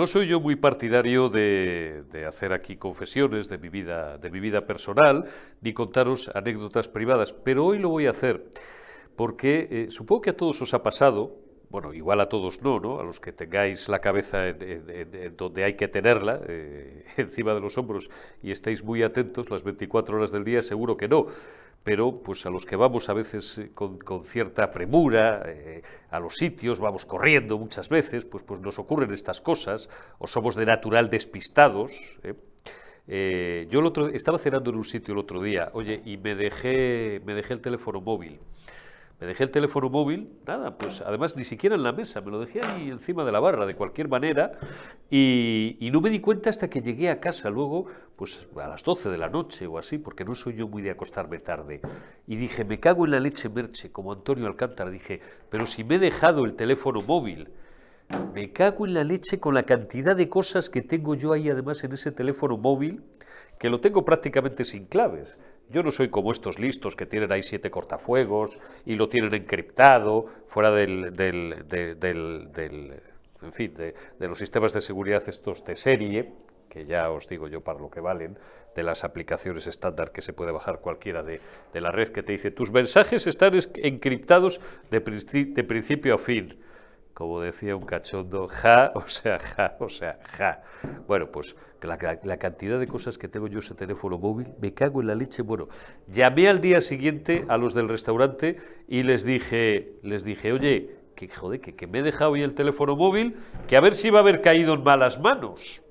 no soy yo muy partidario de, hacer aquí confesiones de mi, vida, de mi vida personal, ni contaros anécdotas privadas, pero hoy lo voy a hacer, porque eh, supongo que a todos os ha pasado, bueno, igual a todos no, ¿no? A los que tengáis la cabeza en, donde hay que tenerla, eh, encima de los hombros, y estéis muy atentos las 24 horas del día, seguro que no pero pues a los que vamos a veces eh, con, cierta premura eh, a los sitios, vamos corriendo muchas veces, pues, pues nos ocurren estas cosas, o somos de natural despistados. yo el otro, estaba cenando en un sitio el otro día, oye, y me dejé, me dejé el teléfono móvil. Me dejé el teléfono móvil, nada, pues además ni siquiera en la mesa, me lo dejé ahí encima de la barra, de cualquier manera, y, no me di cuenta hasta que llegué a casa luego, pues a las 12 de la noche o así, porque no soy yo muy de acostarme tarde. Y dije, me cago en la leche merche, como Antonio Alcántara, dije, pero si me he dejado el teléfono móvil, me cago en la leche con la cantidad de cosas que tengo yo ahí además en ese teléfono móvil, que lo tengo prácticamente sin claves. Yo no soy como estos listos que tienen ahí siete cortafuegos y lo tienen encriptado fuera del, del, del, en fin, de, los sistemas de seguridad estos de serie, que ya os digo yo para lo que valen, de las aplicaciones estándar que se puede bajar cualquiera de, de la red que te dice tus mensajes están encriptados de, de principio a fin como decía un cachondo, ja, o sea, ja, o sea, ja. Bueno, pues la, la, cantidad de cosas que tengo yo ese teléfono móvil, me cago en la leche. Bueno, llamé al día siguiente a los del restaurante y les dije, les dije, oye, que joder, que, me he dejado hoy el teléfono móvil, que a ver si va a haber caído en malas manos.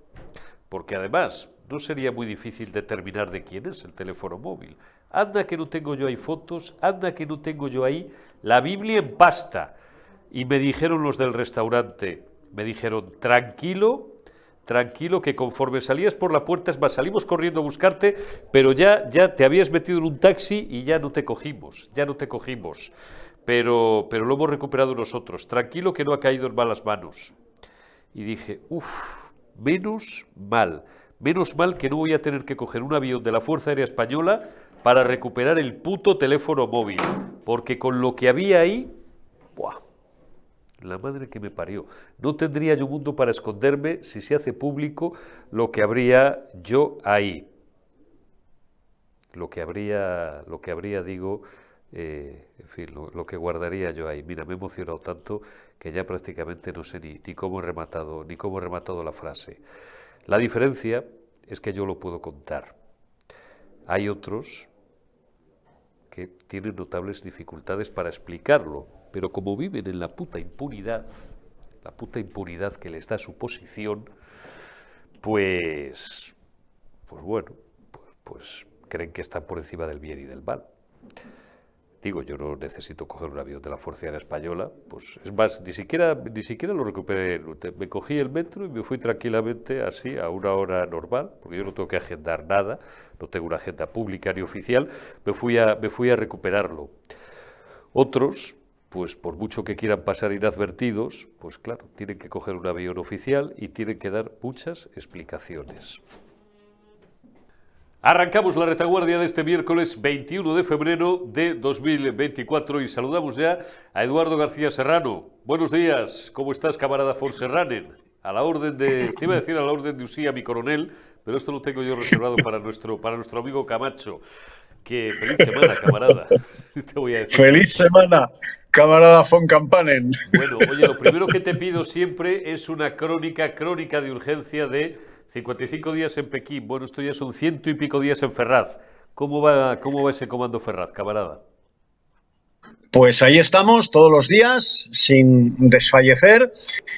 Porque además, no sería muy difícil determinar de quién es el teléfono móvil. Anda que no tengo yo ahí fotos, anda que no tengo yo ahí la Biblia en pasta y me dijeron los del restaurante, me dijeron, tranquilo, tranquilo, que conforme salías por la puerta, es más, salimos corriendo a buscarte, pero ya, ya te habías metido en un taxi y ya no te cogimos, ya no te cogimos. Pero, pero lo hemos recuperado nosotros. Tranquilo que no ha caído en malas manos. Y dije, uff, menos mal. Menos mal que no voy a tener que coger un avión de la Fuerza Aérea Española para recuperar el puto teléfono móvil. Porque con lo que había ahí, ¡buah! La madre que me parió. No tendría yo mundo para esconderme si se hace público lo que habría yo ahí. Lo que habría, lo que habría, digo, eh, en fin, lo, que guardaría yo ahí. Mira, me he emocionado tanto que ya prácticamente no sé ni, ni cómo he rematado, ni cómo he rematado la frase. La diferencia es que yo lo puedo contar. Hay otros que tienen notables dificultades para explicarlo, pero como viven en la puta impunidad, la puta impunidad que les da su posición, pues, pues bueno, pues, pues creen que están por encima del bien y del mal. Digo, yo no necesito coger un avión de la Fuerza Aérea Española, pues es más, ni siquiera, ni siquiera lo recuperé. Me cogí el metro y me fui tranquilamente así a una hora normal, porque yo no tengo que agendar nada, no tengo una agenda pública ni oficial, me fui a, me fui a recuperarlo. Otros, pues por mucho que quieran pasar inadvertidos, pues claro, tienen que coger un avión oficial y tienen que dar muchas explicaciones. Arrancamos la retaguardia de este miércoles 21 de febrero de 2024 y saludamos ya a Eduardo García Serrano. Buenos días, ¿cómo estás, camarada Fonserranen? A la orden de, te iba a decir a la orden de Usía, mi coronel, pero esto lo tengo yo reservado para nuestro, para nuestro amigo Camacho. Que feliz semana, camarada. Te voy a decir. Feliz semana, camarada von Campanen. Bueno, oye, lo primero que te pido siempre es una crónica, crónica de urgencia de 55 días en Pekín. Bueno, esto ya son ciento y pico días en Ferraz. ¿Cómo va, cómo va ese comando Ferraz, camarada? Pues ahí estamos todos los días sin desfallecer.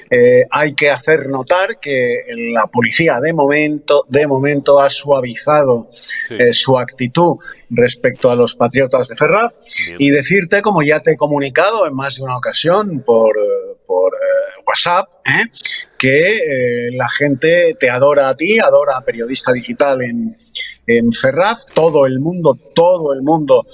Eh, hay que hacer notar que la policía de momento, de momento ha suavizado eh, su actitud respecto a los patriotas de Ferraz y decirte, como ya te he comunicado en más de una ocasión por, por eh, WhatsApp, que la gente te adora a ti, adora a periodista digital en, en Ferraz. Todo el mundo, todo el mundo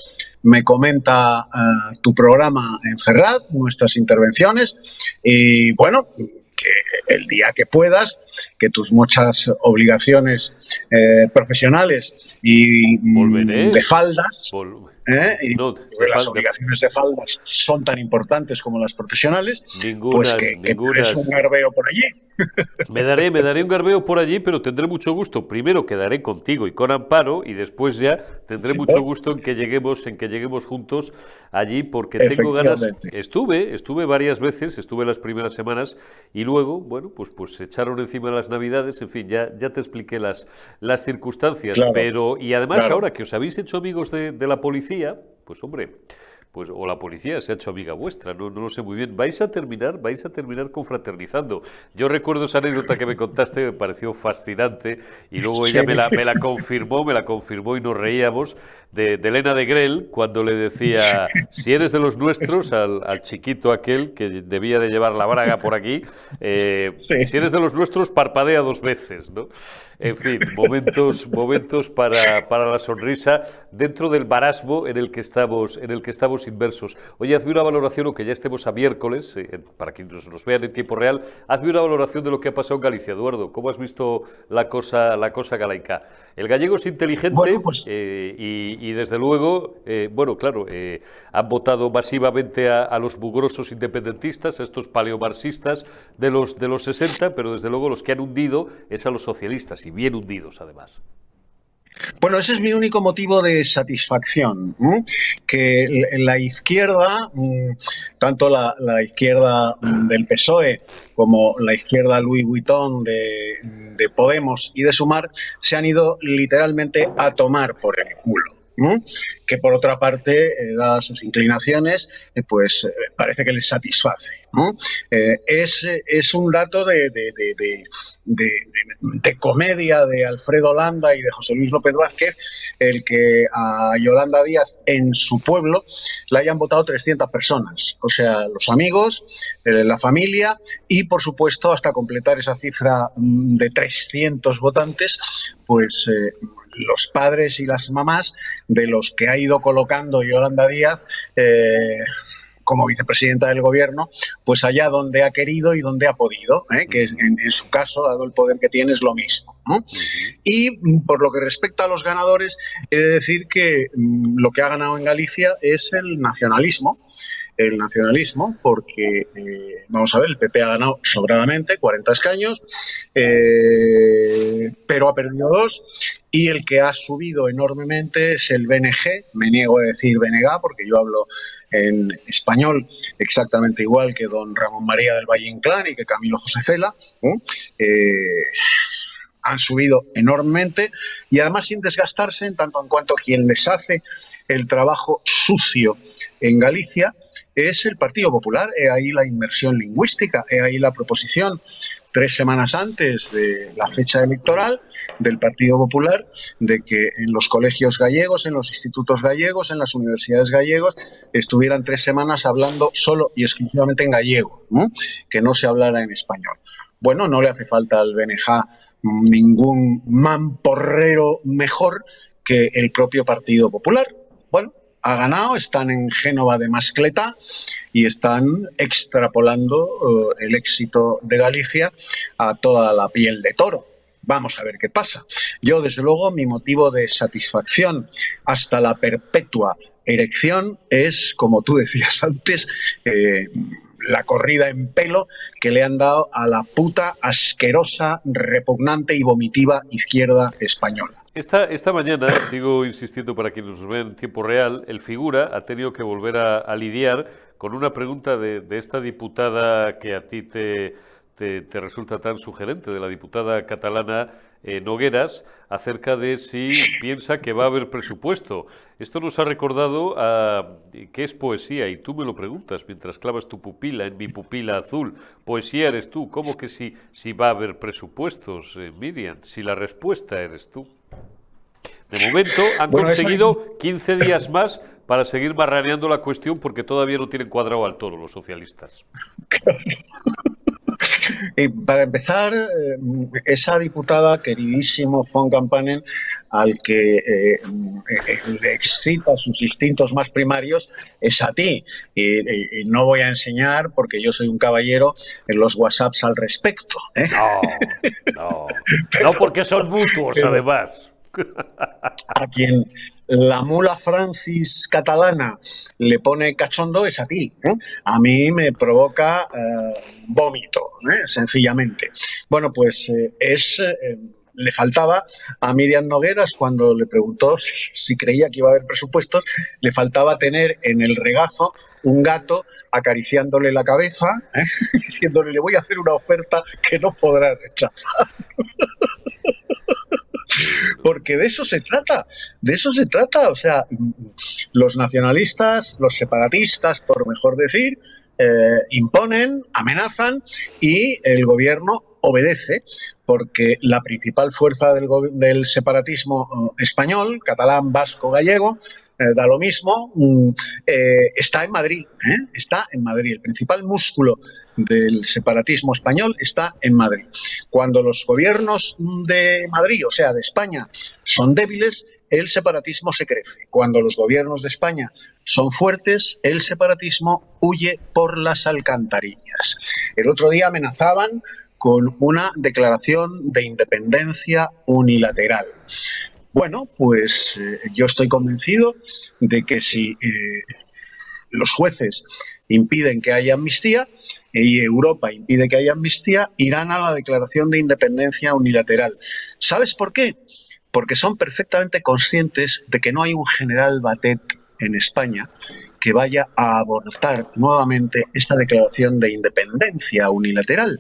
me comenta eh, tu programa en Ferraz, nuestras intervenciones y bueno, que el día que puedas, que tus muchas obligaciones eh, profesionales y de faldas, ¿eh? y las obligaciones de faldas son tan importantes como las profesionales, pues que, que un herbeo por allí. Me daré, me daré un garbeo por allí, pero tendré mucho gusto. Primero quedaré contigo y con Amparo, y después ya tendré mucho gusto en que lleguemos, en que lleguemos juntos allí, porque tengo ganas. Estuve, estuve varias veces, estuve las primeras semanas, y luego, bueno, pues, pues se echaron encima las navidades, en fin, ya, ya te expliqué las, las circunstancias. pero, y además, ahora que os habéis hecho amigos de, de la policía, pues hombre pues o la policía se ha hecho amiga vuestra, no, no lo sé muy bien. Vais a terminar, vais a terminar confraternizando. Yo recuerdo esa anécdota que me contaste, me pareció fascinante, y luego ella me la, me la confirmó, me la confirmó y nos reíamos de, Elena de Grell cuando le decía, si eres de los nuestros, al, chiquito aquel que debía de llevar la braga por aquí, eh, si eres de los nuestros, parpadea dos veces, ¿no? En fin, momentos, momentos para, para, la sonrisa dentro del marasmo en el que estamos, en el que estamos inversos. Oye, hazme una valoración, aunque ya estemos a miércoles, eh, para que nos, nos, vean en tiempo real, hazme una valoración de lo que ha pasado en Galicia, Eduardo. ¿Cómo has visto la cosa, la cosa galaica? El gallego es inteligente pues eh, y, desde luego, eh, bueno, claro, han votado masivamente a, a, los mugrosos independentistas, a estos paleomarxistas de los, de los 60, pero desde luego los que han hundido es a los socialistas y bien hundidos además. Bueno, ese es mi único motivo de satisfacción, que la izquierda, mm, tanto la, izquierda del PSOE como la izquierda Louis Vuitton de, de Podemos y de Sumar, se han ido literalmente a tomar por el culo que por otra parte, eh, dadas sus inclinaciones, eh, pues eh, parece que les satisface. Es, es, un dato de, de, de, comedia de Alfredo Landa y de José Luis López Vázquez el que a Yolanda Díaz en su pueblo la hayan votado 300 personas, o sea, los amigos, la familia y, por supuesto, hasta completar esa cifra mm, de 300 votantes, pues los padres y las mamás de los que ha ido colocando Yolanda Díaz eh, como vicepresidenta del gobierno, pues allá donde ha querido y donde ha podido, ¿eh? que en, su caso, dado el poder que tiene, es lo mismo. Y por lo que respecta a los ganadores, he de decir que mm, lo que ha ganado en Galicia es el nacionalismo el nacionalismo, porque, eh, vamos a ver, el PP ha ganado sobradamente, 40 escaños, eh, pero ha perdido dos, y el que ha subido enormemente es el BNG, me niego a decir BNG porque yo hablo en español exactamente igual que don Ramón María del Valle Inclán y que Camilo José Cela. Eh, han subido enormemente y además sin desgastarse en tanto en cuanto quien les hace el trabajo sucio en Galicia es el Partido Popular. He ahí la inmersión lingüística, he ahí la proposición tres semanas antes de la fecha electoral del Partido Popular de que en los colegios gallegos, en los institutos gallegos, en las universidades gallegos, estuvieran tres semanas hablando solo y exclusivamente en gallego, que no se hablara en español. Bueno, no le hace falta al BNJ ningún mamporrero mejor que el propio Partido Popular. Bueno, ha ganado, están en Génova de Mascleta y están extrapolando eh, el éxito de Galicia a toda la piel de toro. Vamos a ver qué pasa. Yo, desde luego, mi motivo de satisfacción hasta la perpetua erección es, como tú decías antes, eh, la corrida en pelo que le han dado a la puta, asquerosa, repugnante y vomitiva izquierda española. Esta, esta mañana, sigo insistiendo para quienes nos ven en tiempo real, el figura ha tenido que volver a, lidiar con una pregunta de, de esta diputada que a ti te te, resulta tan sugerente de la diputada catalana eh, Nogueras acerca de si piensa que va a haber presupuesto. Esto nos ha recordado a qué es poesía y tú me lo preguntas mientras clavas tu pupila en mi pupila azul. Poesía eres tú. ¿Cómo que si, si va a haber presupuestos, eh, Miriam? Si la respuesta eres tú. De momento han conseguido 15 días más para seguir marraneando la cuestión porque todavía no tienen cuadrado al toro los socialistas. Y para empezar, eh, esa diputada, queridísimo von Campanen, al que eh, eh, le excita sus instintos más primarios, es a ti. Y, no voy a enseñar, porque yo soy un caballero, en los WhatsApps al respecto. No, no. no porque son mutuos, además. A quien la mula Francis catalana le pone cachondo es a ti. A mí me provoca vómito sencillamente. Bueno, pues es le faltaba a Miriam Nogueras cuando le preguntó si creía que iba a haber presupuestos, le faltaba tener en el regazo un gato acariciándole la cabeza, ¿eh? diciéndole le voy a hacer una oferta que no podrá rechazar. Porque de eso se trata, de eso se trata. O sea, los nacionalistas, los separatistas, por mejor decir, eh, imponen, amenazan y el gobierno obedece porque la principal fuerza del, separatismo eh, español, catalán, vasco, gallego, eh, da lo mismo, mm, está en Madrid, está en Madrid. El principal músculo del separatismo español está en Madrid. Cuando los gobiernos de Madrid, o sea, de España, son débiles, el separatismo se crece. Cuando los gobiernos de España son fuertes, el separatismo huye por las alcantarillas. El otro día amenazaban con una declaración de independencia unilateral. Bueno, pues eh, yo estoy convencido de que si eh, los jueces impiden que haya amnistía y Europa impide que haya amnistía, irán a la declaración de independencia unilateral. ¿Sabes por qué? Porque son perfectamente conscientes de que no hay un general Batet en España que vaya a abortar nuevamente esta declaración de independencia unilateral.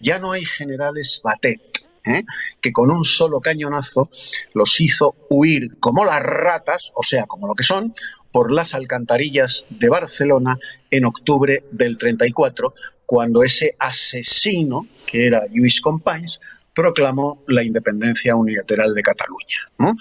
Ya no hay generales Batet. ¿eh? que con un solo cañonazo los hizo huir como las ratas, o sea, como lo que son, por las alcantarillas de Barcelona en octubre del 34, cuando ese asesino, que era Lluís Companys, proclamó la independencia unilateral de Cataluña.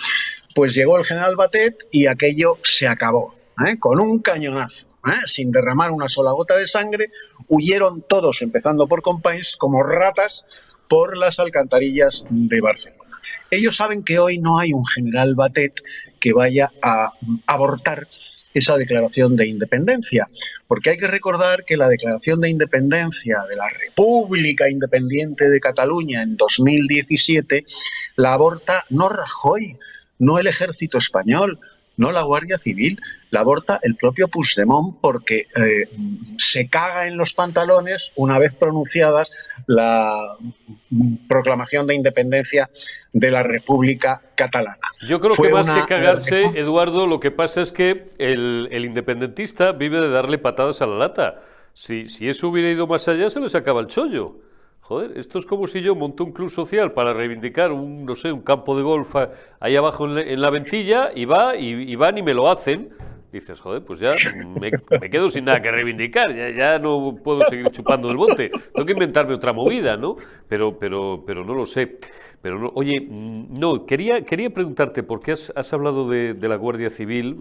Pues llegó el general Batet y aquello se acabó, ¿eh? con un cañonazo. ¿eh? Sin derramar una sola gota de sangre, huyeron todos, empezando por Companys, como ratas por las alcantarillas de Barcelona. Ellos saben que hoy no hay un general Batet que vaya a abortar esa declaración de independencia, porque hay que recordar que la declaración de independencia de la República Independiente de Cataluña en 2017 la aborta no Rajoy, no el ejército español, no la Guardia Civil, la aborta el propio Puigdemont porque eh, se caga en los pantalones una vez pronunciadas la proclamación de independencia de la República Catalana. Yo creo que más que cagarse, Eduardo, lo que pasa es que el, independentista vive de darle patadas a la lata. Si, si eso hubiera ido más allá, se le sacaba el chollo. Joder, esto es como si yo monto un club social para reivindicar un, no sé, un campo de golf ahí abajo en la, ventilla y va y, van y me lo hacen. Dices, joder, pues ya me, quedo sin nada que reivindicar, ya, ya, no puedo seguir chupando el bote, tengo que inventarme otra movida, ¿no? Pero, pero, pero no lo sé. Pero oye, no, quería, quería preguntarte, porque has, has hablado de, la Guardia Civil,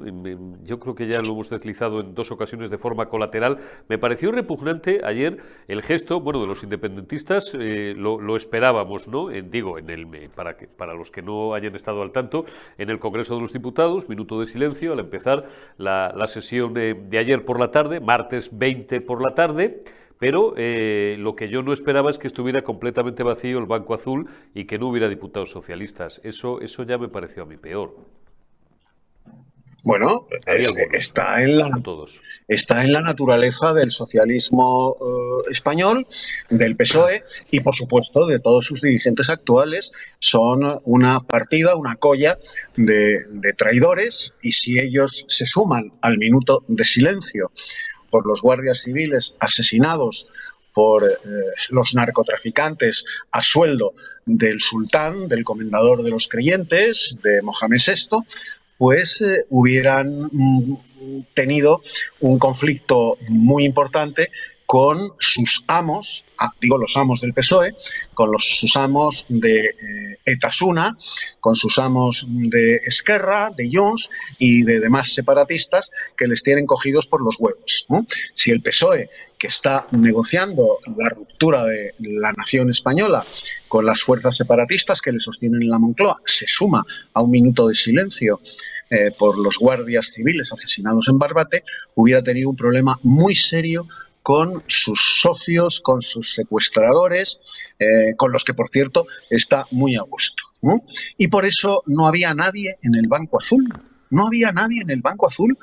yo creo que ya lo hemos deslizado en dos ocasiones de forma colateral, me pareció repugnante ayer el gesto, bueno, de los independentistas, eh, lo, esperábamos, ¿no? digo, en el, para, que, para los que no hayan estado al tanto, en el Congreso de los Diputados, minuto de silencio al empezar la, sesión de ayer por la tarde, martes 20 por la tarde, pero eh, lo que yo no esperaba es que estuviera completamente vacío el Banco Azul y que no hubiera diputados socialistas. Eso, eso ya me pareció a mí peor. Bueno, está, en la, está en la naturaleza del socialismo eh, español, del PSOE y, por supuesto, de todos sus dirigentes actuales. Son una partida, una colla de traidores y si ellos se suman al minuto de silencio por los guardias civiles asesinados por eh, los narcotraficantes a sueldo del sultán, del comendador de los creyentes, de Mohamed VI, pues eh, hubieran mm, tenido un conflicto muy importante con sus amos, ah, digo los amos del PSOE, con los, sus amos de eh, Etasuna, con sus amos de Esquerra, de Jones y de demás separatistas que les tienen cogidos por los huevos. Si el PSOE, que está negociando la ruptura de la nación española con las fuerzas separatistas que le sostienen en la Moncloa, se suma a un minuto de silencio eh, por los guardias civiles asesinados en Barbate, hubiera tenido un problema muy serio con sus socios, con sus secuestradores, eh, con los que, por cierto, está muy a gusto. Y por eso no había nadie en el Banco Azul. No había nadie en el Banco Azul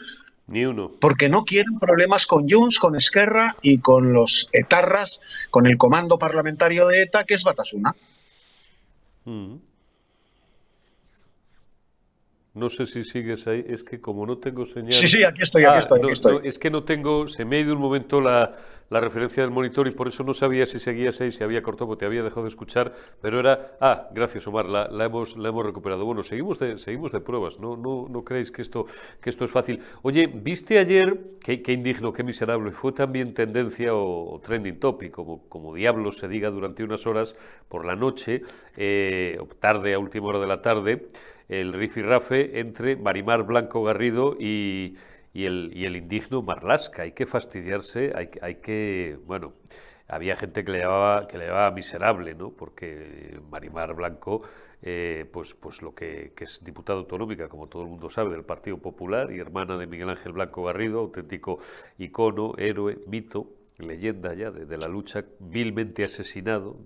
Ni uno. Porque no quieren problemas con Junts, con Esquerra y con los etarras, con el comando parlamentario de ETA, que es Batasuna. Mm. No sé si sigues ahí, es que como no tengo señal. Sí, sí, aquí estoy, aquí ah, estoy. estoy. es que no tengo, se me ha ido un momento la, la, referencia del monitor y por eso no sabía si seguías ahí, si había cortado, porque te había dejado de escuchar, pero era. Ah, gracias, Omar, la, hemos, recuperado. Bueno, seguimos de, seguimos de pruebas, no, no, creéis que esto, es fácil. Oye, ¿viste ayer, qué, indigno, qué miserable, fue también tendencia o, trending topic, como, como diablos se diga durante unas horas por la noche, eh, tarde, a última hora de la tarde? el rifirrafe entre Marimar Blanco Garrido y, el, y el indigno Marlasca. Hay que fastidiarse, hay, hay que, bueno, había gente que le llamaba, que le llamaba miserable, ¿no? Porque Marimar Blanco, eh, pues, pues lo que, que, es diputada autonómica, como todo el mundo sabe, del Partido Popular y hermana de Miguel Ángel Blanco Garrido, auténtico icono, héroe, mito, leyenda ya de, la lucha, vilmente asesinado,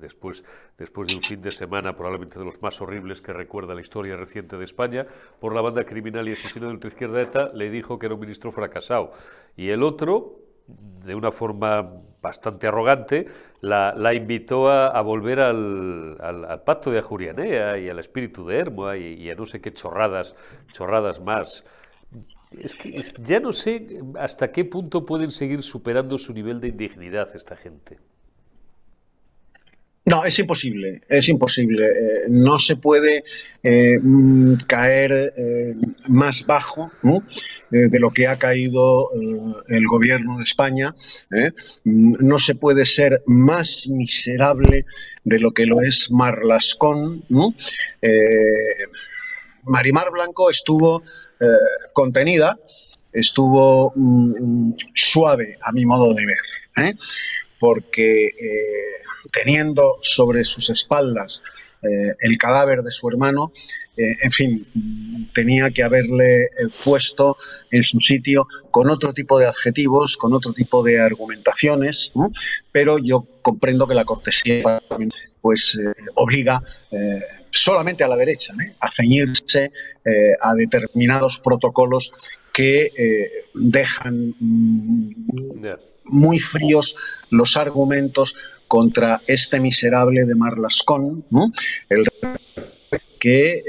después, después de un fin de semana probablemente de los más horribles que recuerda la historia reciente de España, por la banda criminal y asesino de ultraizquierda ETA, le dijo que era un ministro fracasado. Y el otro, de una forma bastante arrogante, la, invitó a, volver al, pacto de Ajurianea y al espíritu de Hermoa y, y a no sé qué chorradas, chorradas más. Es que ya no sé hasta qué punto pueden seguir superando su nivel de indignidad esta gente. No, es imposible, es imposible. Eh, no se puede eh, mm, caer eh, más bajo de lo que ha caído el gobierno de España. Mm, no se puede ser más miserable de lo que lo es Marlascón. Marimar Blanco estuvo eh, contenida, estuvo suave a mi modo de ver, ¿eh? porque eh, teniendo sobre sus espaldas el cadáver de su hermano, en fin, tenía que haberle puesto en su sitio con otro tipo de adjetivos, con otro tipo de argumentaciones, pero yo comprendo que la cortesía pues obliga solamente a la derecha, ¿eh? a ceñirse eh, a determinados protocolos que eh, dejan mm, muy fríos los argumentos contra este miserable de Marlascón, el que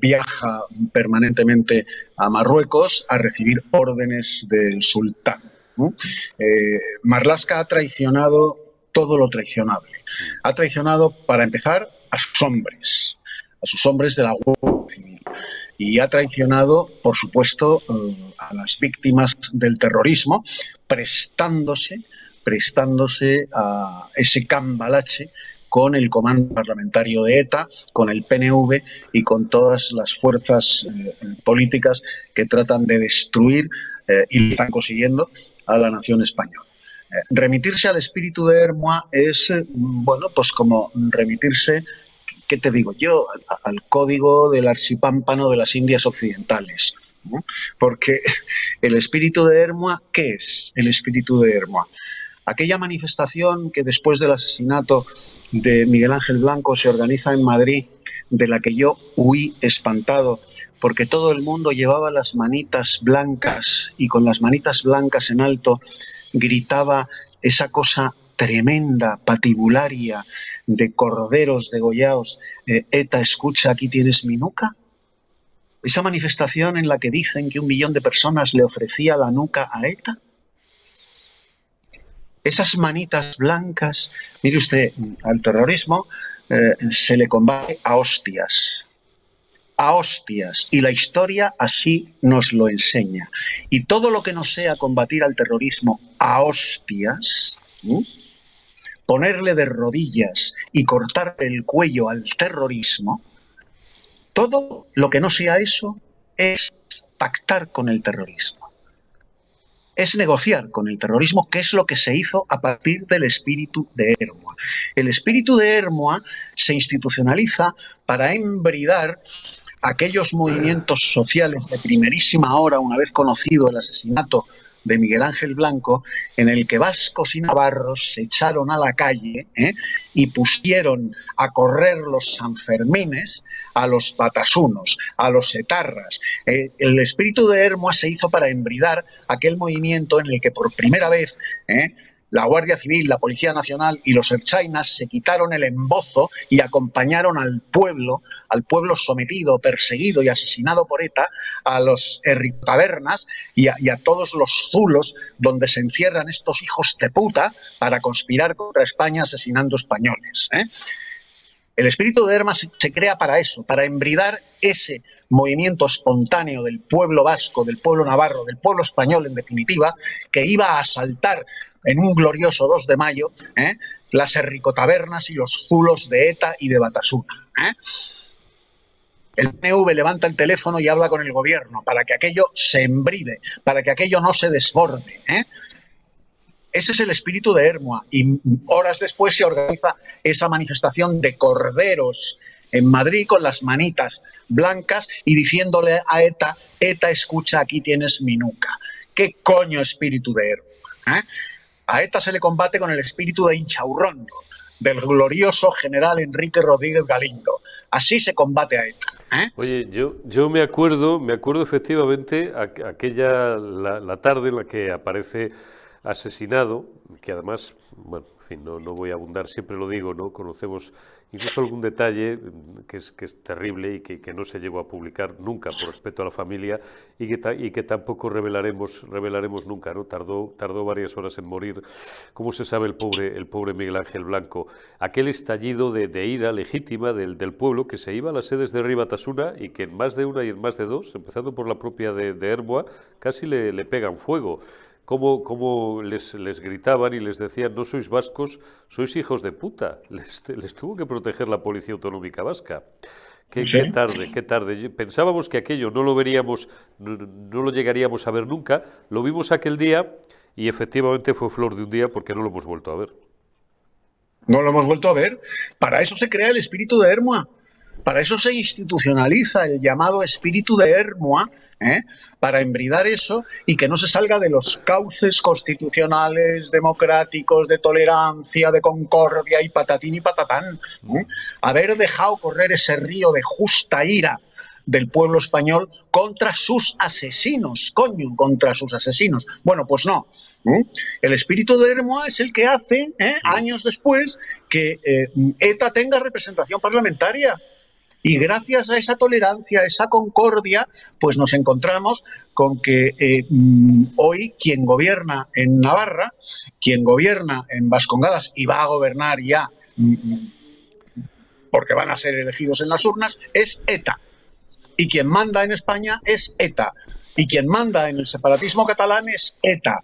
viaja permanentemente a Marruecos a recibir órdenes del sultán. Marlasca ha traicionado todo lo traicionable. Ha traicionado, para empezar, a sus hombres, a sus hombres de la Guardia Civil. Y ha traicionado, por supuesto, eh, a las víctimas del terrorismo, prestándose, prestándose a ese cambalache con el comando parlamentario de ETA, con el PNV y con todas las fuerzas eh, políticas que tratan de destruir eh, y lo están consiguiendo a la nación española. remitirse al espíritu de Hermoa es, bueno, pues como remitirse ¿qué te digo yo? Al código del archipámpano de las Indias Occidentales. Porque el espíritu de Hermoa, ¿qué es el espíritu de Hermoa? Aquella manifestación que después del asesinato de Miguel Ángel Blanco se organiza en Madrid, de la que yo huí espantado, porque todo el mundo llevaba las manitas blancas y con las manitas blancas en alto gritaba esa cosa tremenda, patibularia, de corderos degollados, eh, ETA, escucha, aquí tienes mi nuca. Esa manifestación en la que dicen que un millón de personas le ofrecía la nuca a ETA. Esas manitas blancas, mire usted, al terrorismo eh, se le combate a hostias, a hostias, y la historia así nos lo enseña. Y todo lo que no sea combatir al terrorismo a hostias, ponerle de rodillas y cortar el cuello al terrorismo, todo lo que no sea eso es pactar con el terrorismo. Es negociar con el terrorismo, que es lo que se hizo a partir del espíritu de Hermoa. El espíritu de Hermoa se institucionaliza para embridar aquellos movimientos sociales de primerísima hora, una vez conocido el asesinato de Miguel Ángel Blanco, en el que vascos y navarros se echaron a la calle ¿eh? y pusieron a correr los Sanfermines a los batasunos, a los etarras. Eh, el espíritu de Hermoa se hizo para embridar aquel movimiento en el que por primera vez ¿eh? La Guardia Civil, la Policía Nacional y los erchainas se quitaron el embozo y acompañaron al pueblo, al pueblo sometido, perseguido y asesinado por ETA, a los tabernas y a, todos los zulos donde se encierran estos hijos de puta para conspirar contra España asesinando españoles. ¿eh? El espíritu de Hermas se crea para eso, para embridar ese movimiento espontáneo del pueblo vasco, del pueblo navarro, del pueblo español en definitiva, que iba a asaltar en un glorioso 2 de mayo ¿eh? las erricotabernas y los zulos de ETA y de Batasuna. ¿eh? El PNV levanta el teléfono y habla con el gobierno para que aquello se embride, para que aquello no se desborde. ¿eh? Ese es el espíritu de Hermoa. Y horas después se organiza esa manifestación de corderos en Madrid con las manitas blancas y diciéndole a ETA, ETA escucha, aquí tienes mi nuca. ¿Qué coño espíritu de Hermoa? ¿eh? A ETA se le combate con el espíritu de Inchaurrondo, del glorioso general Enrique Rodríguez Galindo. Así se combate a ETA. ¿eh? Oye, yo, yo me acuerdo, me acuerdo efectivamente aquella la tarde en la que aparece asesinado, que además, bueno, en fin, no, no voy a abundar, siempre lo digo, ¿no? Conocemos incluso algún detalle mm, que es, que es terrible y que, que, no se llegó a publicar nunca por respeto a la familia y que, y que tampoco revelaremos, revelaremos nunca, ¿no? Tardó, tardó varias horas en morir, como se sabe el pobre, el pobre Miguel Ángel Blanco. Aquel estallido de, de ira legítima del, del, pueblo que se iba a las sedes de Ribatasuna y que en más de una y en más de dos, empezando por la propia de, de Herboa, casi le, le pegan fuego cómo, les, les, gritaban y les decían, no sois vascos, sois hijos de puta. Les, les tuvo que proteger la Policía Autonómica Vasca. Qué, qué, tarde, qué tarde. Pensábamos que aquello no lo veríamos, no, no, lo llegaríamos a ver nunca. Lo vimos aquel día y efectivamente fue flor de un día porque no lo hemos vuelto a ver. No lo hemos vuelto a ver. Para eso se crea el espíritu de Hermoa. Para eso se institucionaliza el llamado espíritu de Hermoa ¿eh? para embridar eso y que no se salga de los cauces constitucionales, democráticos, de tolerancia, de concordia y patatín y patatán. ¿eh? Haber dejado correr ese río de justa ira del pueblo español contra sus asesinos, coño, contra sus asesinos. Bueno, pues no. ¿eh? El espíritu de Hermoa es el que hace, años después, que ETA tenga representación parlamentaria. Y gracias a esa tolerancia, a esa concordia, pues nos encontramos con que eh, mm, hoy quien gobierna en Navarra, quien gobierna en Vascongadas y va a gobernar ya, mm, mm, porque van a ser elegidos en las urnas, es ETA. Y quien manda en España es ETA. Y quien manda en el separatismo catalán es ETA.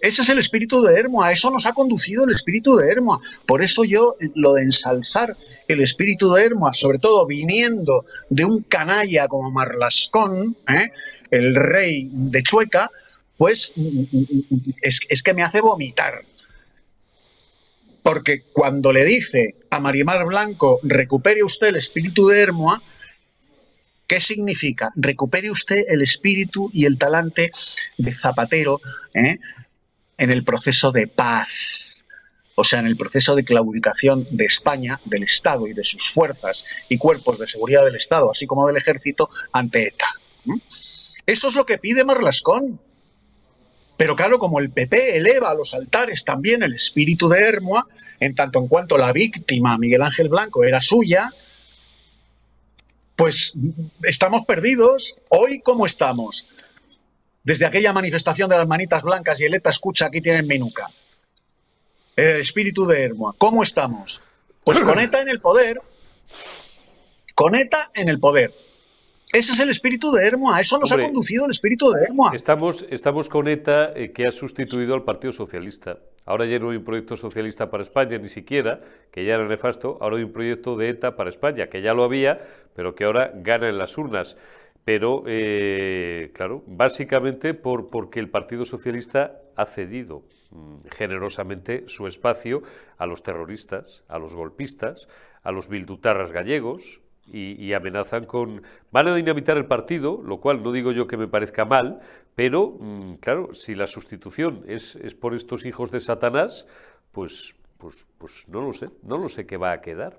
Ese es el espíritu de Hermoa, a eso nos ha conducido el espíritu de Hermoa. Por eso yo lo de ensalzar el espíritu de Hermoa, sobre todo viniendo de un canalla como Marlascón, ¿eh? el rey de Chueca, pues es, es que me hace vomitar. Porque cuando le dice a Marimar Blanco, recupere usted el espíritu de Hermoa, ¿Qué significa? Recupere usted el espíritu y el talante de Zapatero, ¿eh? En el proceso de paz, o sea, en el proceso de claudicación de España, del Estado y de sus fuerzas y cuerpos de seguridad del Estado, así como del ejército, ante ETA. Eso es lo que pide Marlascón. Pero claro, como el PP eleva a los altares también el espíritu de Hermoa, en tanto en cuanto la víctima, Miguel Ángel Blanco, era suya, pues estamos perdidos. Hoy, ¿cómo estamos? Desde aquella manifestación de las manitas blancas y el ETA escucha, aquí tienen Minuca. El espíritu de Hermoa. ¿Cómo estamos? Pues con ETA en el poder. Con ETA en el poder. Ese es el espíritu de Hermoa, eso nos ha conducido el espíritu de Hermoa. Estamos, estamos con ETA eh, que ha sustituido al Partido Socialista. Ahora ya no hay un proyecto socialista para España, ni siquiera, que ya era nefasto, ahora hay un proyecto de ETA para España, que ya lo había, pero que ahora gana en las urnas pero eh, claro, básicamente por, porque el Partido Socialista ha cedido mm, generosamente su espacio a los terroristas, a los golpistas, a los bildutarras gallegos y, amenazan con... Van a dinamitar el partido, lo cual no digo yo que me parezca mal, pero mm, claro, si la sustitución es, es, por estos hijos de Satanás, pues, pues, pues no lo sé, no lo sé qué va a quedar.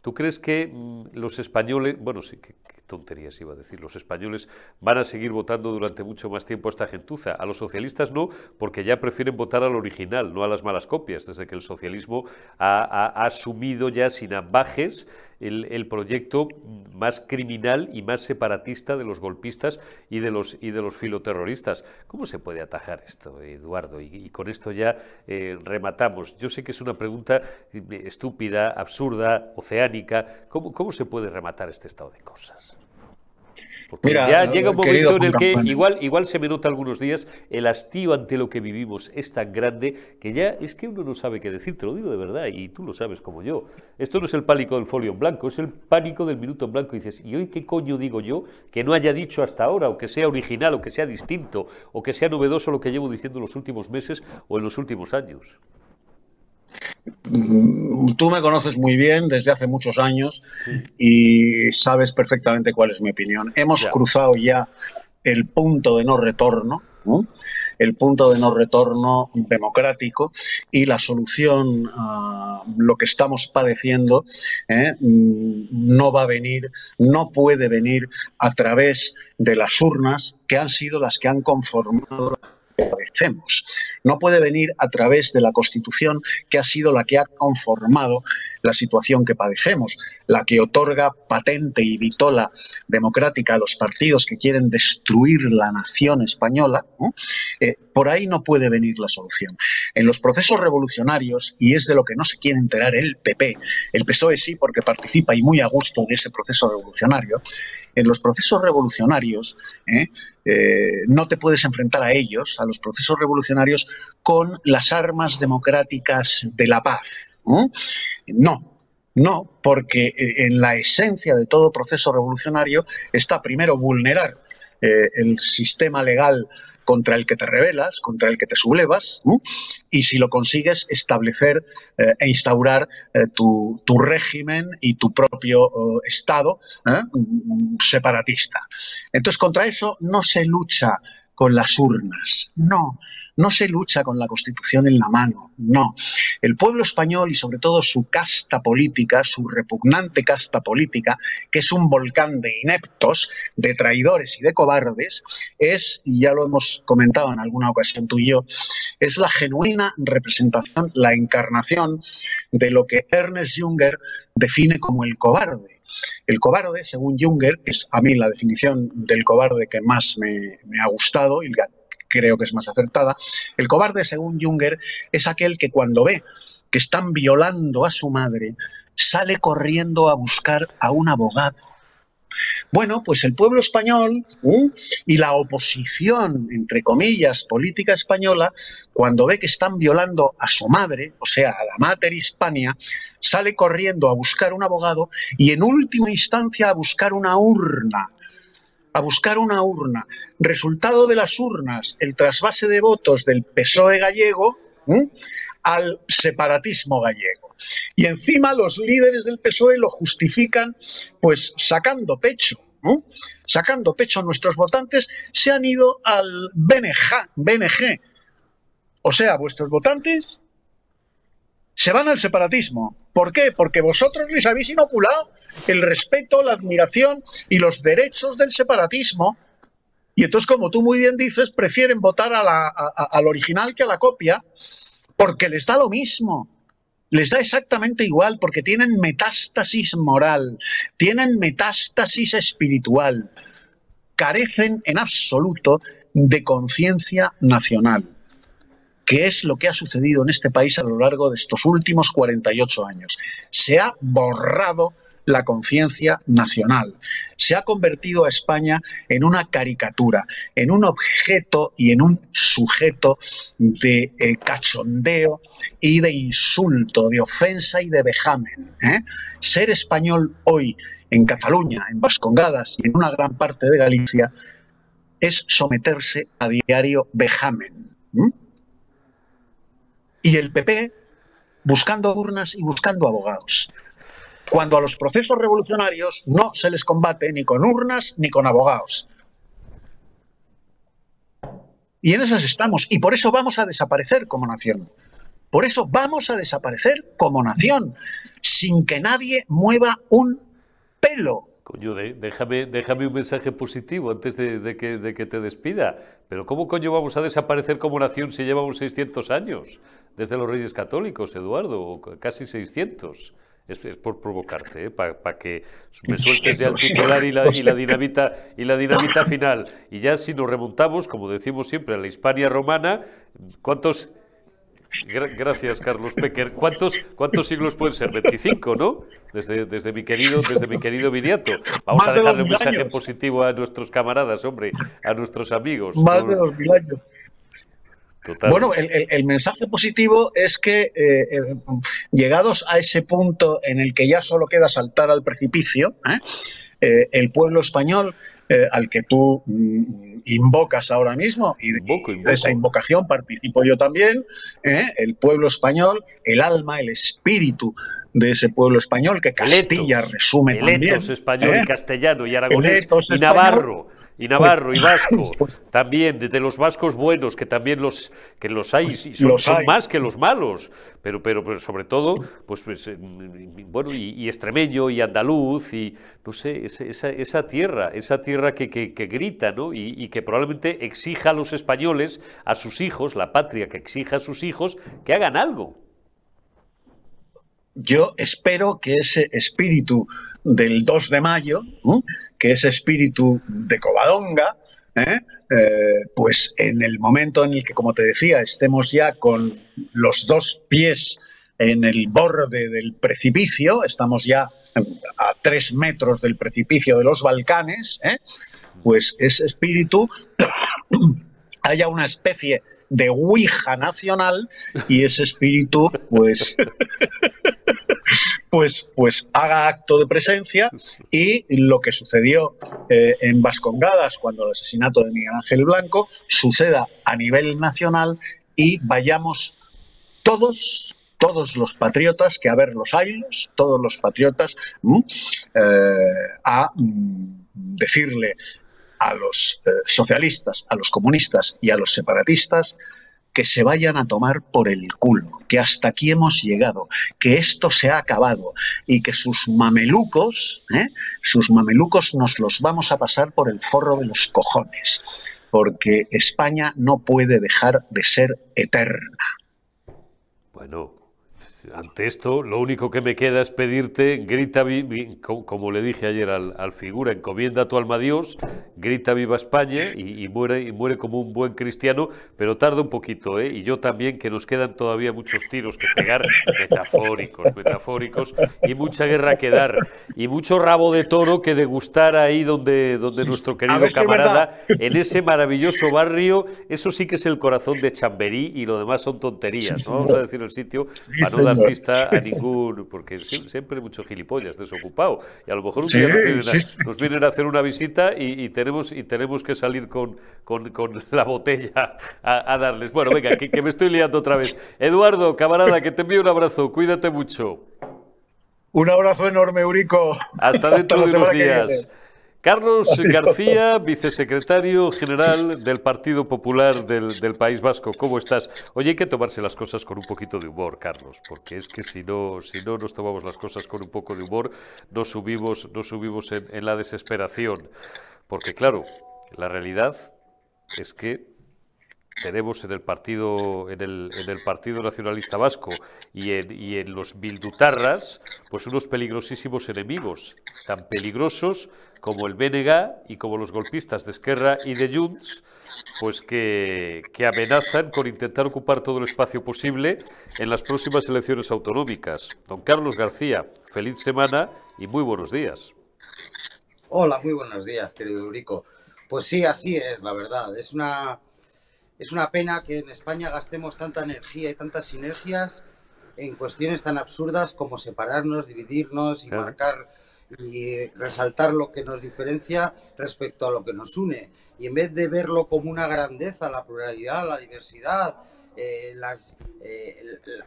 ¿Tú crees que mm, los españoles, bueno, sí, que, tonterías iba a decir. Los españoles van a seguir votando durante mucho más tiempo a esta gentuza. A los socialistas no, porque ya prefieren votar al original, no a las malas copias, desde que el socialismo ha, asumido ya sin ambajes el, proyecto más criminal y más separatista de los golpistas y de los, y de los filoterroristas. ¿Cómo se puede atajar esto, Eduardo? Y, con esto ya eh, rematamos. Yo sé que es una pregunta eh, estúpida, absurda, oceánica. ¿Cómo, cómo se puede rematar este estado de cosas? Porque ya llega un momento en el que igual, igual se me nota algunos días el hastío ante lo que vivimos es tan grande que ya es que uno no sabe qué decir, te lo digo de verdad, y tú lo sabes como yo. Esto no es el pánico del folio en blanco, es el pánico del minuto en blanco. Y dices, ¿y hoy qué coño digo yo que no haya dicho hasta ahora, o que sea original, o que sea distinto, o que sea novedoso lo que llevo diciendo en los últimos meses o en los últimos años? Mm, tú me conoces muy bien desde hace muchos años y sabes perfectamente cuál es mi opinión. Hemos cruzado ya el punto de no retorno, el punto de no retorno democrático y la solución a lo que estamos padeciendo ¿eh? mm, no va a venir, no puede venir a través de las urnas que han sido las que han conformado No puede venir a través de la Constitución que ha sido la que ha conformado la situación que padecemos, la que otorga patente y vitola democrática a los partidos que quieren destruir la nación española, eh, por ahí no puede venir la solución. En los procesos revolucionarios, y es de lo que no se quiere enterar el PP, el PSOE sí porque participa y muy a gusto de ese proceso revolucionario, en los procesos revolucionarios ¿eh? Eh, no te puedes enfrentar a ellos, a los procesos revolucionarios, con las armas democráticas de la paz. No, no, porque eh, en la esencia de todo proceso revolucionario está primero vulnerar el sistema legal contra el que te rebelas, contra el que te sublevas, y si lo consigues, establecer eh, e instaurar eh, tu, régimen y tu propio eh, Estado separatista. Entonces, contra eso no se lucha con las urnas, no, no se lucha con la Constitución en la mano, no. El pueblo español y sobre todo su casta política, su repugnante casta política, que es un volcán de ineptos, de traidores y de cobardes, es, y ya lo hemos comentado en alguna ocasión tú y yo, es la genuina representación, la encarnación de lo que Ernest Junger define como el cobarde. El cobarde, según Junger, que es a mí la definición del cobarde que más me, me ha gustado y creo que es más acertada. El cobarde, según Junger, es aquel que cuando ve que están violando a su madre, sale corriendo a buscar a un abogado. Bueno, pues el pueblo español ¿eh? y la oposición, entre comillas, política española, cuando ve que están violando a su madre, o sea, a la mater Hispania, sale corriendo a buscar un abogado y en última instancia a buscar una urna a buscar una urna. Resultado de las urnas, el trasvase de votos del PSOE gallego al separatismo gallego. Y encima los líderes del PSOE lo justifican pues sacando pecho. Sacando pecho nuestros votantes se han ido al BNG, BNG. O sea, vuestros votantes se van al separatismo. ¿Por qué? Porque vosotros les habéis inoculado el respeto, la admiración y los derechos del separatismo. Y entonces, como tú muy bien dices, prefieren votar al original que a la copia porque les da lo mismo. Les da exactamente igual porque tienen metástasis moral, tienen metástasis espiritual, carecen en absoluto de conciencia nacional que es lo que ha sucedido en este país a lo largo de estos últimos 48 años. Se ha borrado la conciencia nacional. Se ha convertido a España en una caricatura, en un objeto y en un sujeto de eh, cachondeo y de insulto, de ofensa y de vejamen. ¿eh? Ser español hoy en Cataluña, en Vascongadas y en una gran parte de Galicia es someterse a diario vejamen y el PP buscando urnas y buscando abogados. Cuando a los procesos revolucionarios no se les combate ni con urnas ni con abogados. Y en esas estamos. Y por eso vamos a desaparecer como nación. Por eso vamos a desaparecer como nación, sin que nadie mueva un pelo. Coño, déjame, déjame un mensaje positivo antes de, que, te despida. Pero ¿cómo coño vamos a desaparecer como nación si llevamos 600 años? Desde los Reyes Católicos, Eduardo, casi 600. Es, por provocarte, ¿eh? para que me sueltes ya el titular y la, y la, dinamita, y la dinamita final. Y ya si nos remontamos, como decimos siempre, a la Hispania romana, ¿cuántos Gracias, Carlos Pecker. ¿Cuántos, ¿Cuántos siglos pueden ser? 25, ¿no? Desde, desde mi querido, desde mi querido Viriato. Vamos a dejarle un mensaje positivo a nuestros camaradas, hombre, a nuestros amigos. Más de dos mil años. Bueno, el, mensaje positivo es que eh, eh, llegados a ese punto en el que ya solo queda saltar al precipicio, ¿eh? el pueblo español al que tú mm, invocas ahora mismo, y de esa invocación participo yo también, el pueblo español, el alma, el espíritu de ese pueblo español que Castilla resume también. español y castellano y aragonés y navarro y navarro y vasco, pues también de, los vascos buenos, que también los que los hay, y son, más que los malos, pero, pero, pero sobre todo, pues, pues eh, bueno, y, extremeño y andaluz, y no sé, esa, esa, tierra, esa tierra que, que, grita, ¿no? Y, y, que probablemente exija a los españoles, a sus hijos, la patria que exija a sus hijos, que hagan algo. Yo espero que ese espíritu del 2 de mayo, que ese espíritu de Covadonga, ¿eh? Eh, pues en el momento en el que, como te decía, estemos ya con los dos pies en el borde del precipicio, estamos ya a tres metros del precipicio de los Balcanes, ¿eh? pues ese espíritu haya una especie de Ouija nacional y ese espíritu, pues pues, pues haga acto de presencia y lo que sucedió eh, en Vascongadas cuando el asesinato de Miguel Ángel Blanco suceda a nivel nacional y vayamos todos todos los patriotas, que a ver los años, todos los patriotas, eh, a mm, decirle a los eh, socialistas, a los comunistas y a los separatistas que se vayan a tomar por el culo, que hasta aquí hemos llegado, que esto se ha acabado y que sus mamelucos, ¿eh? sus mamelucos nos los vamos a pasar por el forro de los cojones, porque España no puede dejar de ser eterna. Bueno, ante esto, lo único que me queda es pedirte, grita, como le dije ayer al, figura, encomienda tu alma a Dios, grita viva España y, muere, y muere como un buen cristiano, pero tarda un poquito, ¿eh? Y yo también, que nos quedan todavía muchos tiros que pegar, metafóricos, metafóricos, y mucha guerra que dar, y mucho rabo de toro que degustar ahí donde, donde nuestro querido camarada, en ese maravilloso barrio, eso sí que es el corazón de Chamberí y lo demás son tonterías, ¿no? Vamos a decir el sitio para no dar pista a ningún, porque siempre mucho gilipollas desocupado. Y a lo mejor un día nos, vienen a, hacer una visita y, tenemos, y tenemos que salir con, con, la botella a, darles. Bueno, venga, que, me estoy liando otra vez. Eduardo, camarada, que te envío un abrazo. Cuídate mucho. Un abrazo enorme, Eurico. Hasta dentro de unos días. Carlos García, vicesecretario general del Partido Popular del, País Vasco. ¿Cómo estás? Oye, hay que tomarse las cosas con un poquito de humor, Carlos, porque es que si no, si no nos tomamos las cosas con un poco de humor, nos subimos, nos subimos en la desesperación. Porque claro, la realidad es que tenemos en el partido en el, en el partido nacionalista vasco y en, y en los bildutarras pues unos peligrosísimos enemigos tan peligrosos como el BNG y como los golpistas de Esquerra y de Junts pues que, que amenazan con intentar ocupar todo el espacio posible en las próximas elecciones autonómicas. Don Carlos García, feliz semana y muy buenos días. Hola, muy buenos días, querido Eurico. Pues sí, así es, la verdad. Es una es una pena que en España gastemos tanta energía y tantas sinergias en cuestiones tan absurdas como separarnos, dividirnos y marcar y resaltar lo que nos diferencia respecto a lo que nos une. Y en vez de verlo como una grandeza, la pluralidad, la diversidad, eh, las, eh,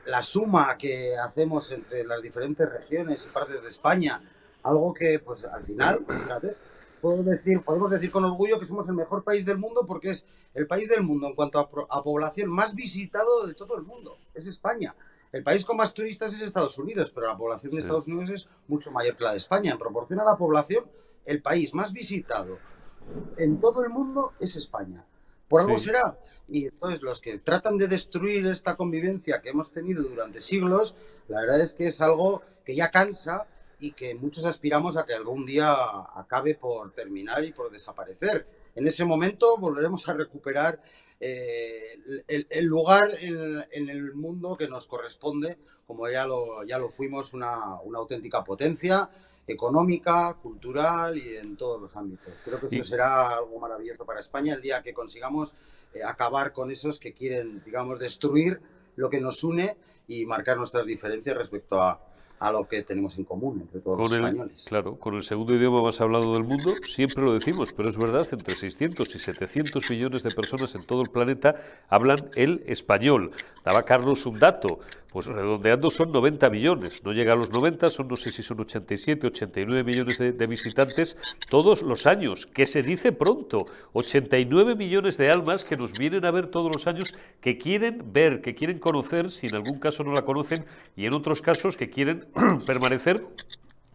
la suma que hacemos entre las diferentes regiones y partes de España, algo que pues al final, fíjate, puedo decir, podemos decir con orgullo que somos el mejor país del mundo porque es el país del mundo en cuanto a, población más visitado de todo el mundo, es España. El país con más turistas es Estados Unidos, pero la población de Estados Unidos es mucho mayor que la de España. En proporción a la población, el país más visitado en todo el mundo es España. Por algo será. Y entonces los que tratan de destruir esta convivencia que hemos tenido durante siglos, la verdad es que es algo que ya cansa y que muchos aspiramos a que algún día acabe por terminar y por desaparecer. En ese momento volveremos a recuperar eh, el, lugar en, el mundo que nos corresponde, como ya lo, ya lo fuimos, una, una auténtica potencia económica, cultural y en todos los ámbitos. Creo que eso será algo maravilloso para España el día que consigamos eh, acabar con esos que quieren, digamos, destruir lo que nos une y marcar nuestras diferencias respecto a, a lo que tenemos en común entre todos los españoles. Claro, con el segundo idioma más hablado del mundo, siempre lo decimos, pero es verdad, entre 600 y 700 millones de personas en todo el planeta hablan el español. Daba Carlos un dato, pues redondeando son 90 millones, no llega a los 90, son no sé si son 87, 89 millones de, de visitantes todos los años, que se dice pronto, 89 millones de almas que nos vienen a ver todos los años, que quieren ver, que quieren conocer, si en algún caso no la conocen, y en otros casos que quieren permanecer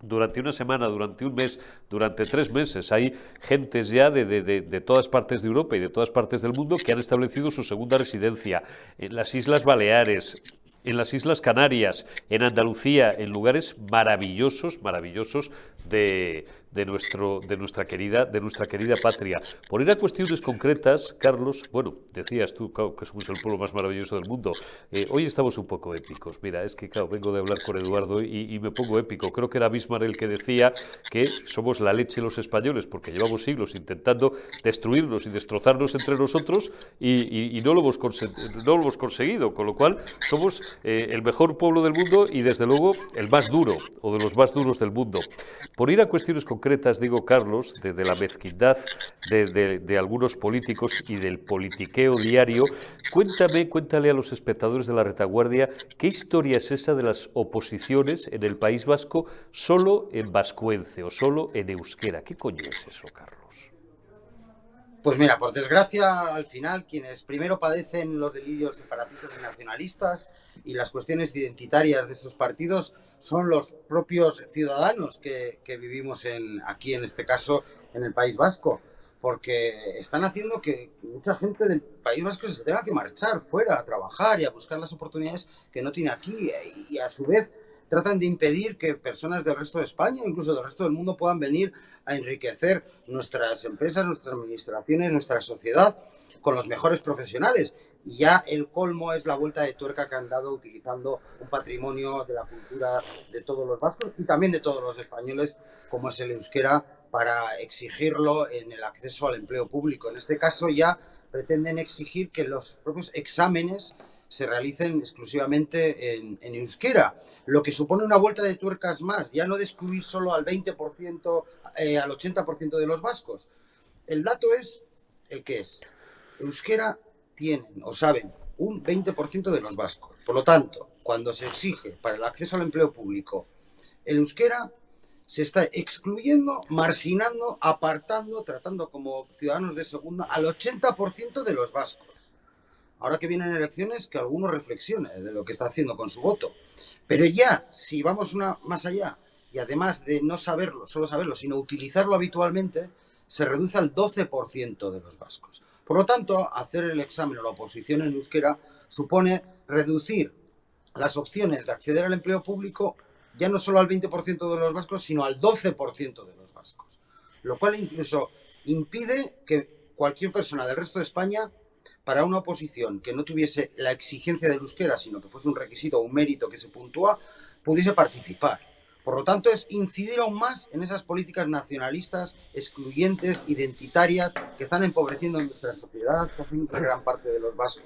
durante una semana, durante un mes, durante tres meses. Hay gentes ya de, de, todas partes de Europa y de todas partes del mundo que han establecido su segunda residencia en las Islas Baleares, en las Islas Canarias, en Andalucía, en lugares maravillosos, maravillosos de, de, nuestro, de, nuestra querida, de nuestra querida patria. Por ir a cuestiones concretas, Carlos, bueno, decías tú que somos el pueblo más maravilloso del mundo. Eh, hoy estamos un poco épicos. Mira, es que, claro, vengo de hablar con Eduardo y, me pongo épico. Creo que era Bismarck el que decía que somos la leche los españoles porque llevamos siglos intentando destruirnos y destrozarnos entre nosotros y, no, lo hemos no lo hemos conseguido. Con lo cual, somos eh, el mejor pueblo del mundo y, desde luego, el más duro o de los más duros del mundo. Por ir a cuestiones concretas, concretas, digo, Carlos, de, la mezquindad de, algunos políticos y del politiqueo diario, cuéntame, cuéntale a los espectadores de la retaguardia qué historia es esa de las oposiciones en el País Vasco solo en vascuence o solo en euskera. ¿Qué coño es eso, Carlos? Pues mira, por desgracia, al final, quienes primero padecen los delirios separatistas y nacionalistas y las cuestiones identitarias de esos partidos son los propios ciudadanos que, vivimos aquí, en este caso, en el País Vasco, porque están haciendo que mucha gente del País Vasco se tenga que marchar fuera a trabajar y a buscar las oportunidades que no tiene aquí y a su vez tratan de impedir que personas del resto de España, incluso del resto del mundo, puedan venir a enriquecer nuestras empresas, nuestras administraciones, nuestra sociedad con los mejores profesionales. Y ya el colmo es la vuelta de tuerca que han dado utilizando un patrimonio de la cultura de todos los vascos y también de todos los españoles, como es el euskera, para exigirlo en el acceso al empleo público. En este caso ya pretenden exigir que los propios exámenes se realicen exclusivamente en, euskera, lo que supone una vuelta de tuercas más, ya no descubrir solo al 20%, eh, al 80% de los vascos. El dato es el que es euskera tienen o saben un 20% de los vascos. Por lo tanto, cuando se exige para el acceso al empleo público el euskera, se está excluyendo, marginando, apartando, tratando como ciudadanos de segunda al 80% de los vascos. Ahora que vienen elecciones, que alguno reflexione de lo que está haciendo con su voto. Pero ya, si vamos una, más allá, y además de no saberlo, solo saberlo, sino utilizarlo habitualmente, se reduce al 12% de los vascos. Por lo tanto, hacer el examen o la oposición en euskera supone reducir las opciones de acceder al empleo público ya no solo al 20% de los vascos, sino al 12% de los vascos. Lo cual incluso impide que cualquier persona del resto de España, para una oposición que no tuviese la exigencia del euskera, sino que fuese un requisito o un mérito que se puntúa, pudiese participar. Por lo tanto, es incidir aún más en esas políticas nacionalistas, excluyentes, identitarias, que están empobreciendo nuestra sociedad, que hacen que gran parte de los vascos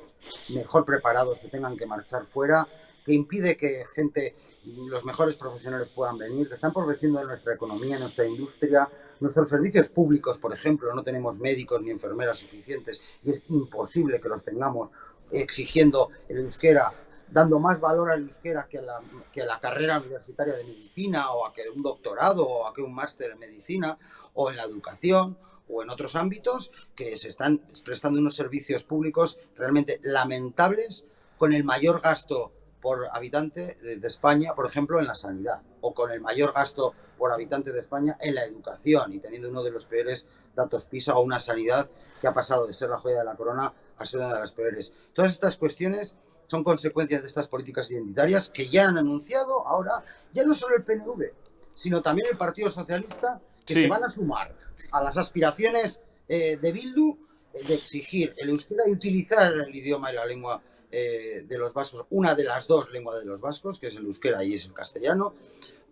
mejor preparados que tengan que marchar fuera, que impide que gente, los mejores profesionales puedan venir, que están empobreciendo nuestra economía, nuestra industria, nuestros servicios públicos, por ejemplo, no tenemos médicos ni enfermeras suficientes y es imposible que los tengamos exigiendo el euskera, dando más valor al euskera que a la, que la carrera universitaria de medicina o a que un doctorado o a que un máster en medicina o en la educación o en otros ámbitos que se están prestando unos servicios públicos realmente lamentables con el mayor gasto por habitante de, España, por ejemplo, en la sanidad, o con el mayor gasto por habitante de España en la educación y teniendo uno de los peores datos PISA o una sanidad que ha pasado de ser la joya de la corona a ser una de las peores. Todas estas cuestiones son consecuencias de estas políticas identitarias que ya han anunciado ahora, ya no solo el PNV, sino también el Partido Socialista, que se van a sumar a las aspiraciones eh, de Bildu eh, de exigir el euskera y utilizar el idioma y la lengua eh, de los vascos, una de las dos lenguas de los vascos, que es el euskera y es el castellano,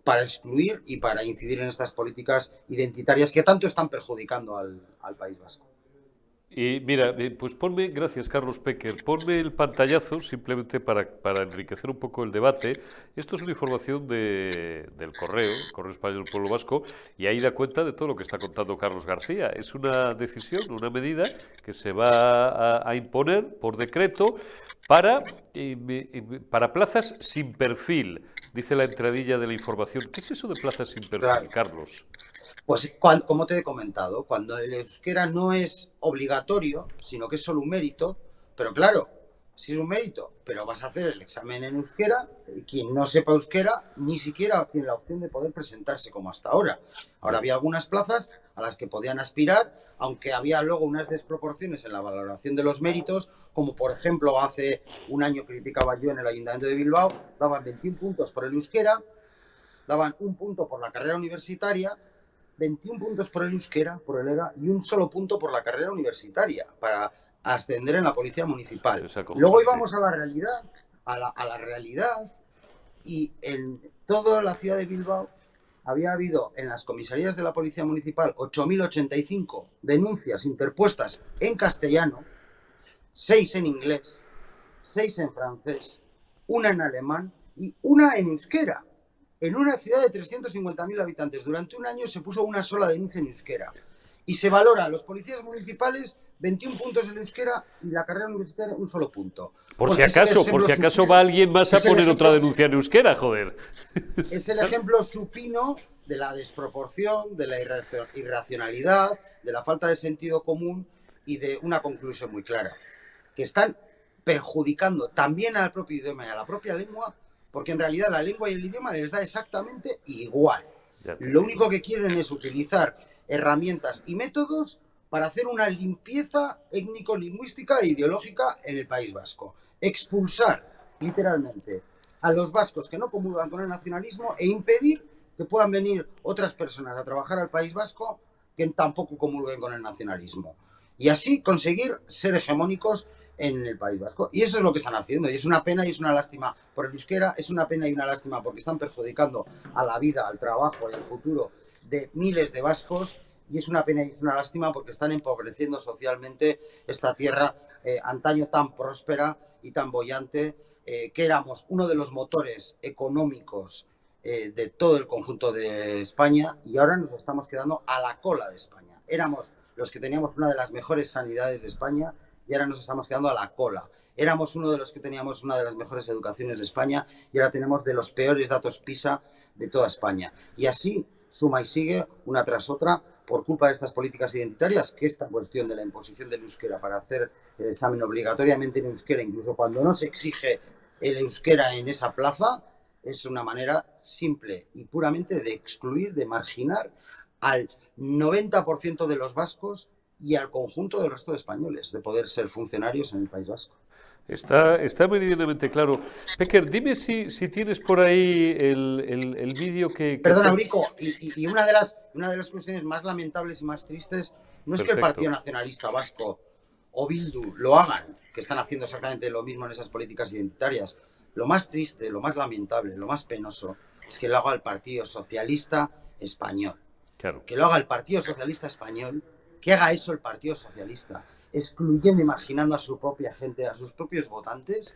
para excluir y para incidir en estas políticas identitarias que tanto están perjudicando al País Vasco. Y mira, eh, pues ponme, gracias Carlos Pecker, ponme el pantallazo simplemente para, para enriquecer un poco el debate. Esto es una información de, del Correo, Correo Español del Pueblo Vasco, y ahí da cuenta de todo lo que está contando Carlos García. Es una decisión, una medida que se va a, imponer por decreto para, para plazas sin perfil, dice la entradilla de la información. ¿Qué es eso de plazas sin perfil, Carlos? Pues como te he comentado, cuando el euskera no es obligatorio, sino que es solo un mérito, pero claro, si es un mérito, pero vas a hacer el examen en euskera, quien no sepa euskera ni siquiera tiene la opción de poder presentarse como hasta ahora. Ahora había algunas plazas a las que podían aspirar, aunque había luego unas desproporciones en la valoración de los méritos, como por ejemplo hace un año criticaba yo en el Ayuntamiento de Bilbao, daban 21 puntos por el euskera, daban un punto por la carrera universitaria 21 puntos por el euskera, por el ERA, y un solo punto por la carrera universitaria para ascender en la policía municipal. Luego íbamos a la realidad, a la, a la realidad, y en toda la ciudad de Bilbao había habido en las comisarías de la policía municipal 8.085 denuncias interpuestas en castellano, 6 en inglés, 6 en francés, una en alemán y una en euskera en una ciudad de 350.000 habitantes. Durante un año se puso una sola denuncia en euskera. Y se valora a los policías municipales 21 puntos en euskera y la carrera universitaria un solo punto. Por si acaso, por si acaso va alguien más a poner otra denuncia en euskera, joder. Es el ejemplo supino de la desproporción, de la irracionalidad, de la falta de sentido común y de una conclusión muy clara, que están perjudicando también al propio idioma y a la propia lengua porque en realidad la lengua y el idioma les da exactamente igual. Lo único que quieren es utilizar herramientas y métodos para hacer una limpieza étnico-lingüística e ideológica en el País Vasco. Expulsar, literalmente, a los vascos que no comulgan con el nacionalismo e impedir que puedan venir otras personas a trabajar al País Vasco que tampoco comulguen con el nacionalismo. Y así conseguir ser hegemónicos en el País Vasco. Y eso es lo que están haciendo. Y es una pena y es una lástima por el euskera, es una pena y una lástima porque están perjudicando a la vida, al trabajo y al futuro de miles de vascos. Y es una pena y es una lástima porque están empobreciendo socialmente esta tierra eh, antaño tan próspera y tan bollante, eh, que éramos uno de los motores económicos eh, de todo el conjunto de España y ahora nos estamos quedando a la cola de España. Éramos los que teníamos una de las mejores sanidades de España y ahora nos estamos quedando a la cola. Éramos uno de los que teníamos una de las mejores educaciones de España y ahora tenemos de los peores datos PISA de toda España. Y así suma y sigue una tras otra por culpa de estas políticas identitarias, que esta cuestión de la imposición del euskera para hacer el examen obligatoriamente en euskera, incluso cuando no se exige el euskera en esa plaza, es una manera simple y puramente de excluir, de marginar al 90% de los vascos y al conjunto del resto de españoles de poder ser funcionarios en el País Vasco. Está, está meridianamente claro. Pecker, dime si, si tienes por ahí el, el, vídeo que, Perdona, Eurico, y, y, una, de las, una de las cuestiones más lamentables y más tristes no es que el Partido Nacionalista Vasco o Bildu lo hagan, que están haciendo exactamente lo mismo en esas políticas identitarias. Lo más triste, lo más lamentable, lo más penoso es que lo haga el Partido Socialista Español. Claro. Que lo haga el Partido Socialista Español que haga eso el Partido Socialista, excluyendo, imaginando a su propia gente, a sus propios votantes,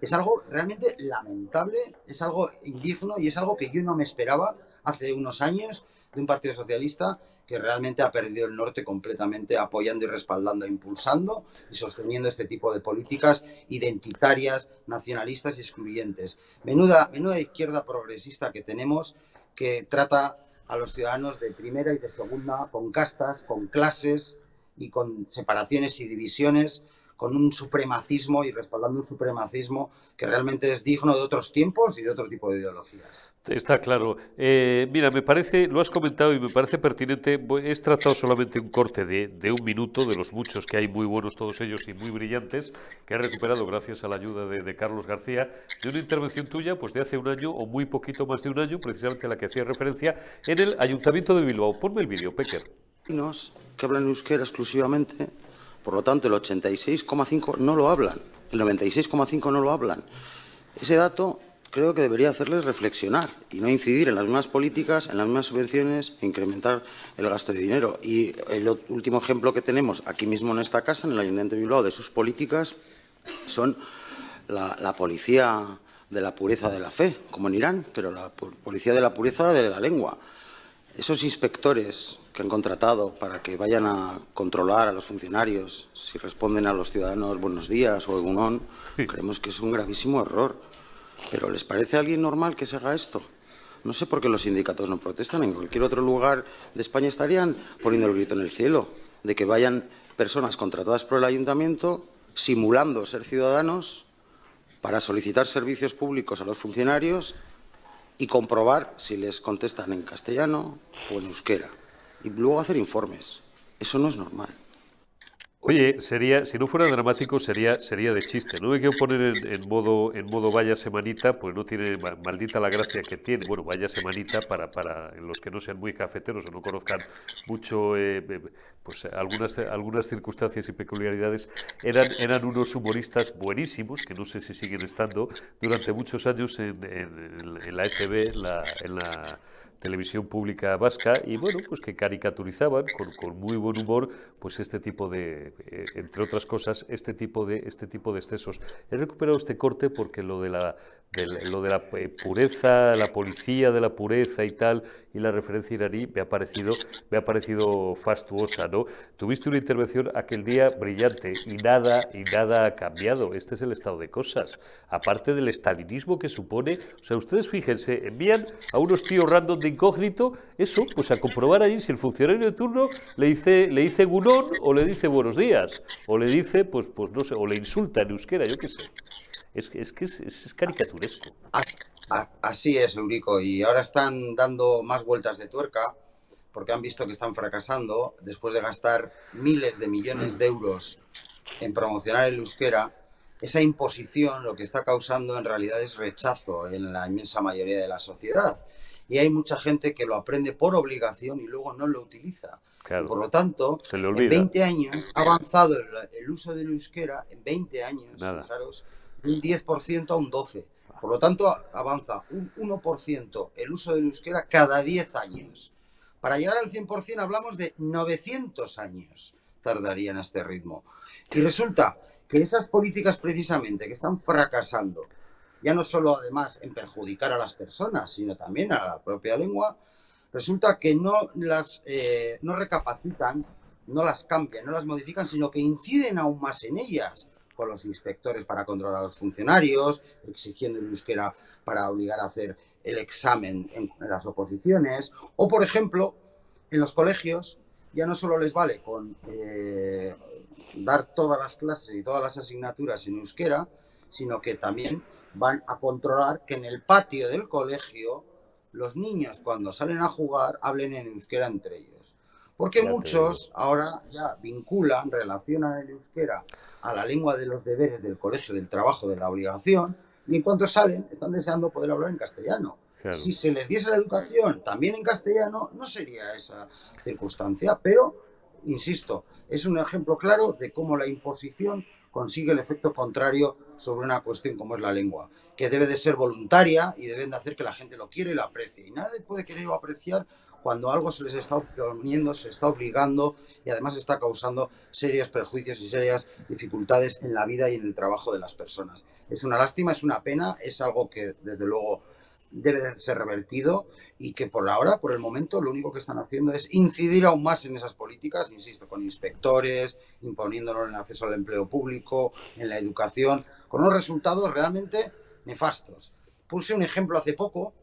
es algo realmente lamentable, es algo indigno y es algo que yo no me esperaba hace unos años de un Partido Socialista que realmente ha perdido el norte completamente apoyando y respaldando, impulsando y sosteniendo este tipo de políticas identitarias, nacionalistas y excluyentes. Menuda, menuda izquierda progresista que tenemos que trata a los ciudadanos de primera y de segunda con castas, con clases y con separaciones y divisiones, con un supremacismo y respaldando un supremacismo que realmente es digno de otros tiempos y de otro tipo de ideologías. Está claro. Eh, mira, me parece, lo has comentado y me parece pertinente. He tratado solamente un corte de, de, un minuto de los muchos que hay, muy buenos todos ellos y muy brillantes, que he recuperado gracias a la ayuda de, de, Carlos García, de una intervención tuya, pues de hace un año o muy poquito más de un año, precisamente a la que hacía referencia, en el Ayuntamiento de Bilbao. Ponme el vídeo, Pecker. Que hablan euskera exclusivamente, por lo tanto el 86,5 no lo hablan, el 96,5 no lo hablan. Ese dato creo que debería hacerles reflexionar y no incidir en las mismas políticas, en las mismas subvenciones e incrementar el gasto de dinero. Y el último ejemplo que tenemos aquí mismo en esta casa, en el Ayuntamiento de Bilbao, de sus políticas, son la, la policía de la pureza de la fe, como en Irán, pero la policía de la pureza de la lengua. Esos inspectores que han contratado para que vayan a controlar a los funcionarios si responden a los ciudadanos buenos días o egunón, sí. creemos que es un gravísimo error. ¿Pero les parece a alguien normal que se haga esto? No sé por qué los sindicatos no protestan. En cualquier otro lugar de España estarían poniendo el grito en el cielo de que vayan personas contratadas por el ayuntamiento simulando ser ciudadanos para solicitar servicios públicos a los funcionarios y comprobar si les contestan en castellano o en euskera. Y luego hacer informes. Eso no es normal. Oye, sería, si no fuera dramático, sería, sería de chiste. No me quiero poner en, en, modo, en modo vaya semanita, pues no tiene maldita la gracia que tiene. Bueno, vaya semanita para, para los que no sean muy cafeteros o no conozcan mucho, eh, pues algunas, algunas circunstancias y peculiaridades. Eran, eran unos humoristas buenísimos, que no sé si siguen estando, durante muchos años en, en, en la ETV, la, en la televisión pública vasca y bueno, pues que caricaturizaban con, con, muy buen humor pues este tipo de, eh, entre otras cosas, este tipo de este tipo de excesos. He recuperado este corte porque lo de la de, lo de la pureza, la policía de la pureza y tal, y la referencia iraní me ha parecido, me ha parecido fastuosa, ¿no? Tuviste una intervención aquel día brillante y nada, y nada ha cambiado. Este es el estado de cosas. Aparte del estalinismo que supone, o sea, ustedes fíjense, envían a unos tíos random de incógnito, eso, pues a comprobar allí si el funcionario de turno le dice, le dice o le dice buenos días, o le dice, pues, pues no sé, o le insulta en euskera, yo qué sé. Es, es que es, es, caricaturesco. Así es, Eurico. Y ahora están dando más vueltas de tuerca porque han visto que están fracasando después de gastar miles de millones de euros en promocionar el euskera. Esa imposición lo que está causando en realidad es rechazo en la inmensa mayoría de la sociedad. Y hay mucha gente que lo aprende por obligación y luego no lo utiliza. Claro. Por lo tanto, en 20 años ha avanzado el, el, uso del euskera, en 20 años, Nada. fijaros, un 10% a un 12%. Por lo tanto, avanza un 1% el uso del euskera cada 10 años. Para llegar al 100% hablamos de 900 años tardaría en este ritmo. Y resulta que esas políticas precisamente que están fracasando, ya no solo además en perjudicar a las personas, sino también a la propia lengua, resulta que no las eh, no recapacitan, no las cambian, no las modifican, sino que inciden aún más en ellas con los inspectores para controlar a los funcionarios, exigiendo el euskera para obligar a hacer el examen en, las oposiciones, o por ejemplo, en los colegios ya no solo les vale con eh, dar todas las clases y todas las asignaturas en euskera, sino que también van a controlar que en el patio del colegio los niños cuando salen a jugar hablen en euskera entre ellos. Porque ya muchos ahora ya vinculan, relacionan el euskera a la lengua de los deberes del colegio, del trabajo, de la obligación, y en cuanto salen están deseando poder hablar en castellano. Claro. Si se les diese la educación también en castellano, no sería esa circunstancia, pero, insisto, es un ejemplo claro de cómo la imposición consigue el efecto contrario sobre una cuestión como es la lengua, que debe de ser voluntaria y deben de hacer que la gente lo quiera y lo aprecie. Y nadie puede querer o apreciar cuando algo se les está oponiendo, se está obligando y además está causando serios perjuicios y serias dificultades en la vida y en el trabajo de las personas. Es una lástima, es una pena, es algo que desde luego debe de ser revertido y que por ahora, por el momento, lo único que están haciendo es incidir aún más en esas políticas, insisto, con inspectores, imponiéndolo en el acceso al empleo público, en la educación, con unos resultados realmente nefastos. Puse un ejemplo hace poco,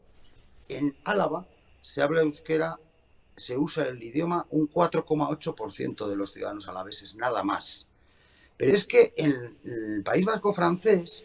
en Álava se habla euskera, se usa el idioma un 4,8% de los ciudadanos alaveses, nada más. Pero es que en el País Vasco francés,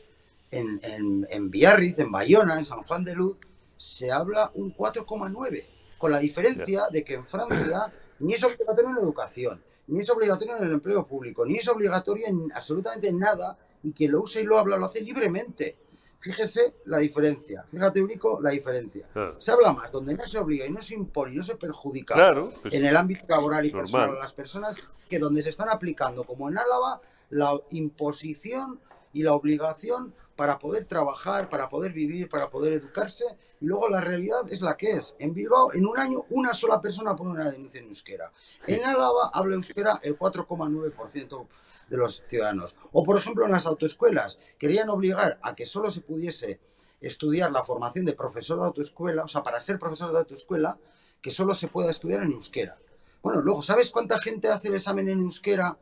en, en, en Biarritz, en Bayona, en San Juan de Luz, se habla un 4,9, con la diferencia de que en Francia ni es obligatorio en la educación, ni es obligatorio en el empleo público, ni es obligatorio en absolutamente nada, y quien lo usa y lo habla lo hace libremente. Fíjese la diferencia, fíjate, Eurico, la diferencia. Claro. Se habla más donde no se obliga y no se impone y no se perjudica Claro, pues, en el ámbito laboral y normal. personal a las personas que donde se están aplicando, como en Álava, la imposición y la obligación para poder trabajar, para poder vivir, para poder educarse. Y luego la realidad es la que es. En Bilbao, en un año, una sola persona pone una denuncia en euskera. En Álava habla euskera el 4,9% de los ciudadanos. O, por ejemplo, en las autoescuelas, querían obligar a que solo se pudiese estudiar la formación de profesor de autoescuela, o sea, para ser profesor de autoescuela, que solo se pueda estudiar en euskera. Bueno, luego, ¿sabes cuánta gente hace el examen en euskera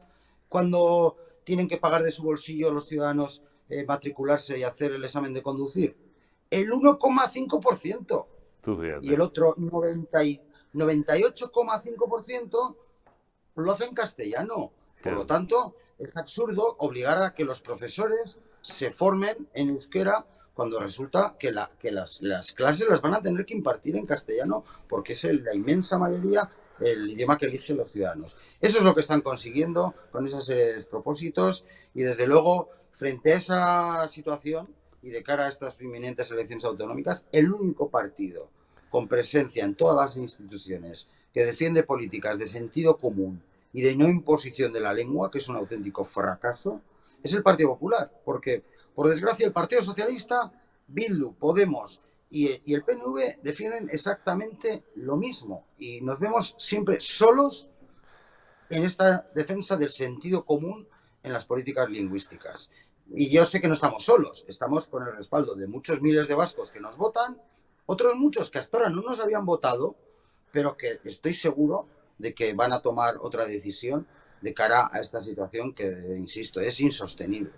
cuando tienen que pagar de su bolsillo los ciudadanos eh, matricularse y hacer el examen de conducir? El 1,5%. tú fíjate. Y el otro 90 y- 98,5% lo hace en castellano. Por Claro. lo tanto, es absurdo obligar a que los profesores se formen en euskera cuando resulta que, la- que las, las clases las van a tener que impartir en castellano porque es la inmensa mayoría el idioma que eligen los ciudadanos. Eso es lo que están consiguiendo con esa serie de despropósitos y desde luego, frente a esa situación y de cara a estas inminentes elecciones autonómicas, el único partido con presencia en todas las instituciones que defiende políticas de sentido común y de no imposición de la lengua, que es un auténtico fracaso, es el Partido Popular, porque por desgracia el Partido Socialista, Bildu, Podemos y, y el PNV defienden exactamente lo mismo y nos vemos siempre solos en esta defensa del sentido común en las políticas lingüísticas. Y yo sé que no estamos solos, estamos con el respaldo de muchos miles de vascos que nos votan, otros muchos que hasta ahora no nos habían votado, pero que estoy seguro de que van a tomar otra decisión de cara a esta situación que, insisto, es insostenible.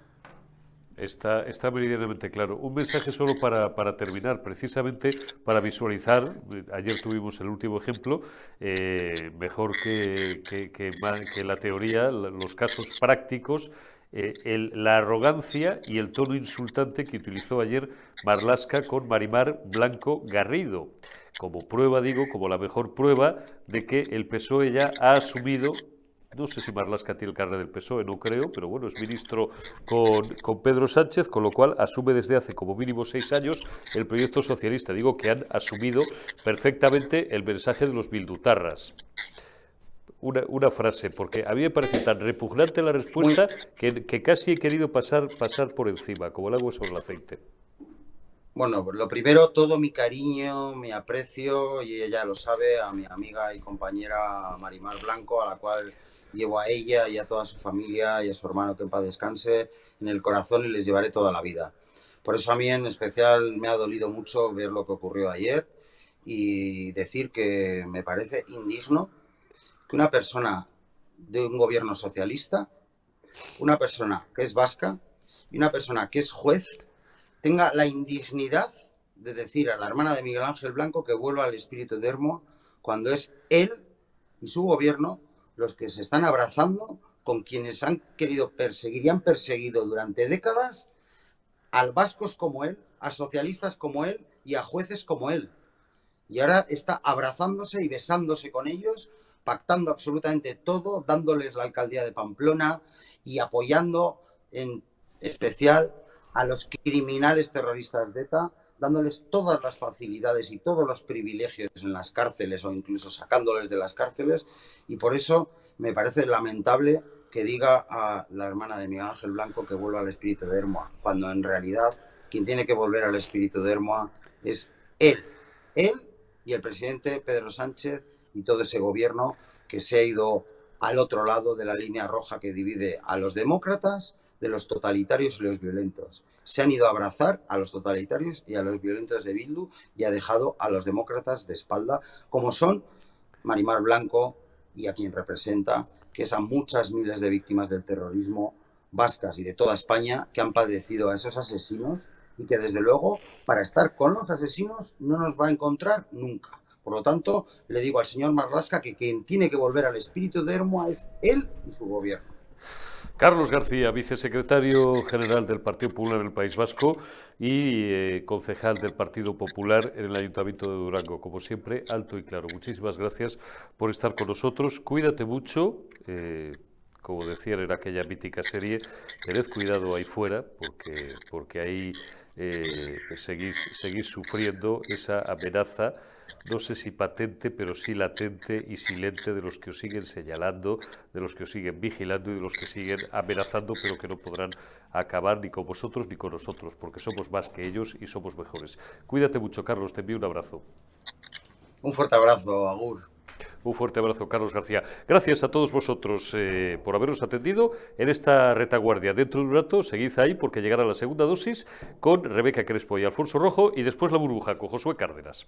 Está, está meridianamente claro. Un mensaje solo para, para terminar, precisamente para visualizar, ayer tuvimos el último ejemplo, eh, mejor que, que, que la teoría, los casos prácticos, eh, el- la arrogancia y el tono insultante que utilizó ayer Marlasca con Marimar Blanco Garrido. Como prueba, digo, como la mejor prueba de que el PSOE ya ha asumido no sé si Marlaska tiene el carnet del PSOE, no creo, pero bueno, es ministro con, con Pedro Sánchez, con lo cual asume desde hace como mínimo seis años el proyecto socialista. Digo que han asumido perfectamente el mensaje de los bildutarras. Una, una frase, porque a mí me parece tan repugnante la respuesta que, que casi he querido pasar, pasar por encima, como el agua sobre el aceite. Bueno, lo primero, todo mi cariño, mi aprecio, y ella lo sabe, a mi amiga y compañera Marimar Blanco, a la cual llevo a ella y a toda su familia y a su hermano que en paz descanse en el corazón y les llevaré toda la vida. Por eso a mí en especial me ha dolido mucho ver lo que ocurrió ayer y decir que me parece indigno que una persona de un gobierno socialista, una persona que es vasca y una persona que es juez tenga la indignidad de decir a la hermana de Miguel Ángel Blanco que vuelva al espíritu de Hermo cuando es él y su gobierno los que se están abrazando con quienes han querido perseguir y han perseguido durante décadas a vascos como él, a socialistas como él y a jueces como él. Y ahora está abrazándose y besándose con ellos, pactando absolutamente todo, dándoles la alcaldía de Pamplona y apoyando en especial a los criminales terroristas de ETA, dándoles todas las facilidades y todos los privilegios en las cárceles o incluso sacándoles de las cárceles. Y por eso me parece lamentable que diga a la hermana de Miguel Ángel Blanco que vuelva al espíritu de Hermoa, cuando en realidad quien tiene que volver al espíritu de Hermoa es él. Él y el presidente Pedro Sánchez y todo ese gobierno que se ha ido al otro lado de la línea roja que divide a los demócratas de los totalitarios y los violentos. Se han ido a abrazar a los totalitarios y a los violentos de Bildu y ha dejado a los demócratas de espalda, como son Marimar Blanco y a quien representa, que es a muchas miles de víctimas del terrorismo vascas y de toda España que han padecido a esos asesinos y que desde luego para estar con los asesinos no nos va a encontrar nunca. Por lo tanto, le digo al señor Marrasca que quien tiene que volver al espíritu de Hermoa es él y su gobierno. Carlos García, vicesecretario general del Partido Popular del País Vasco y eh, concejal del Partido Popular en el Ayuntamiento de Durango. Como siempre, alto y claro. Muchísimas gracias por estar con nosotros. Cuídate mucho. Eh, como decían en aquella mítica serie, tened cuidado ahí fuera, porque, porque ahí eh, seguís, seguís sufriendo esa amenaza no sé si patente, pero sí latente y silente de los que os siguen señalando, de los que os siguen vigilando y de los que siguen amenazando, pero que no podrán acabar ni con vosotros ni con nosotros, porque somos más que ellos y somos mejores. Cuídate mucho, Carlos, te envío un abrazo. Un fuerte abrazo, Agur. Un fuerte abrazo, Carlos García. Gracias a todos vosotros eh, por haberos atendido en esta retaguardia. Dentro de un rato, seguid ahí porque llegará la segunda dosis con Rebeca Crespo y Alfonso Rojo y después la burbuja con Josué Cárdenas.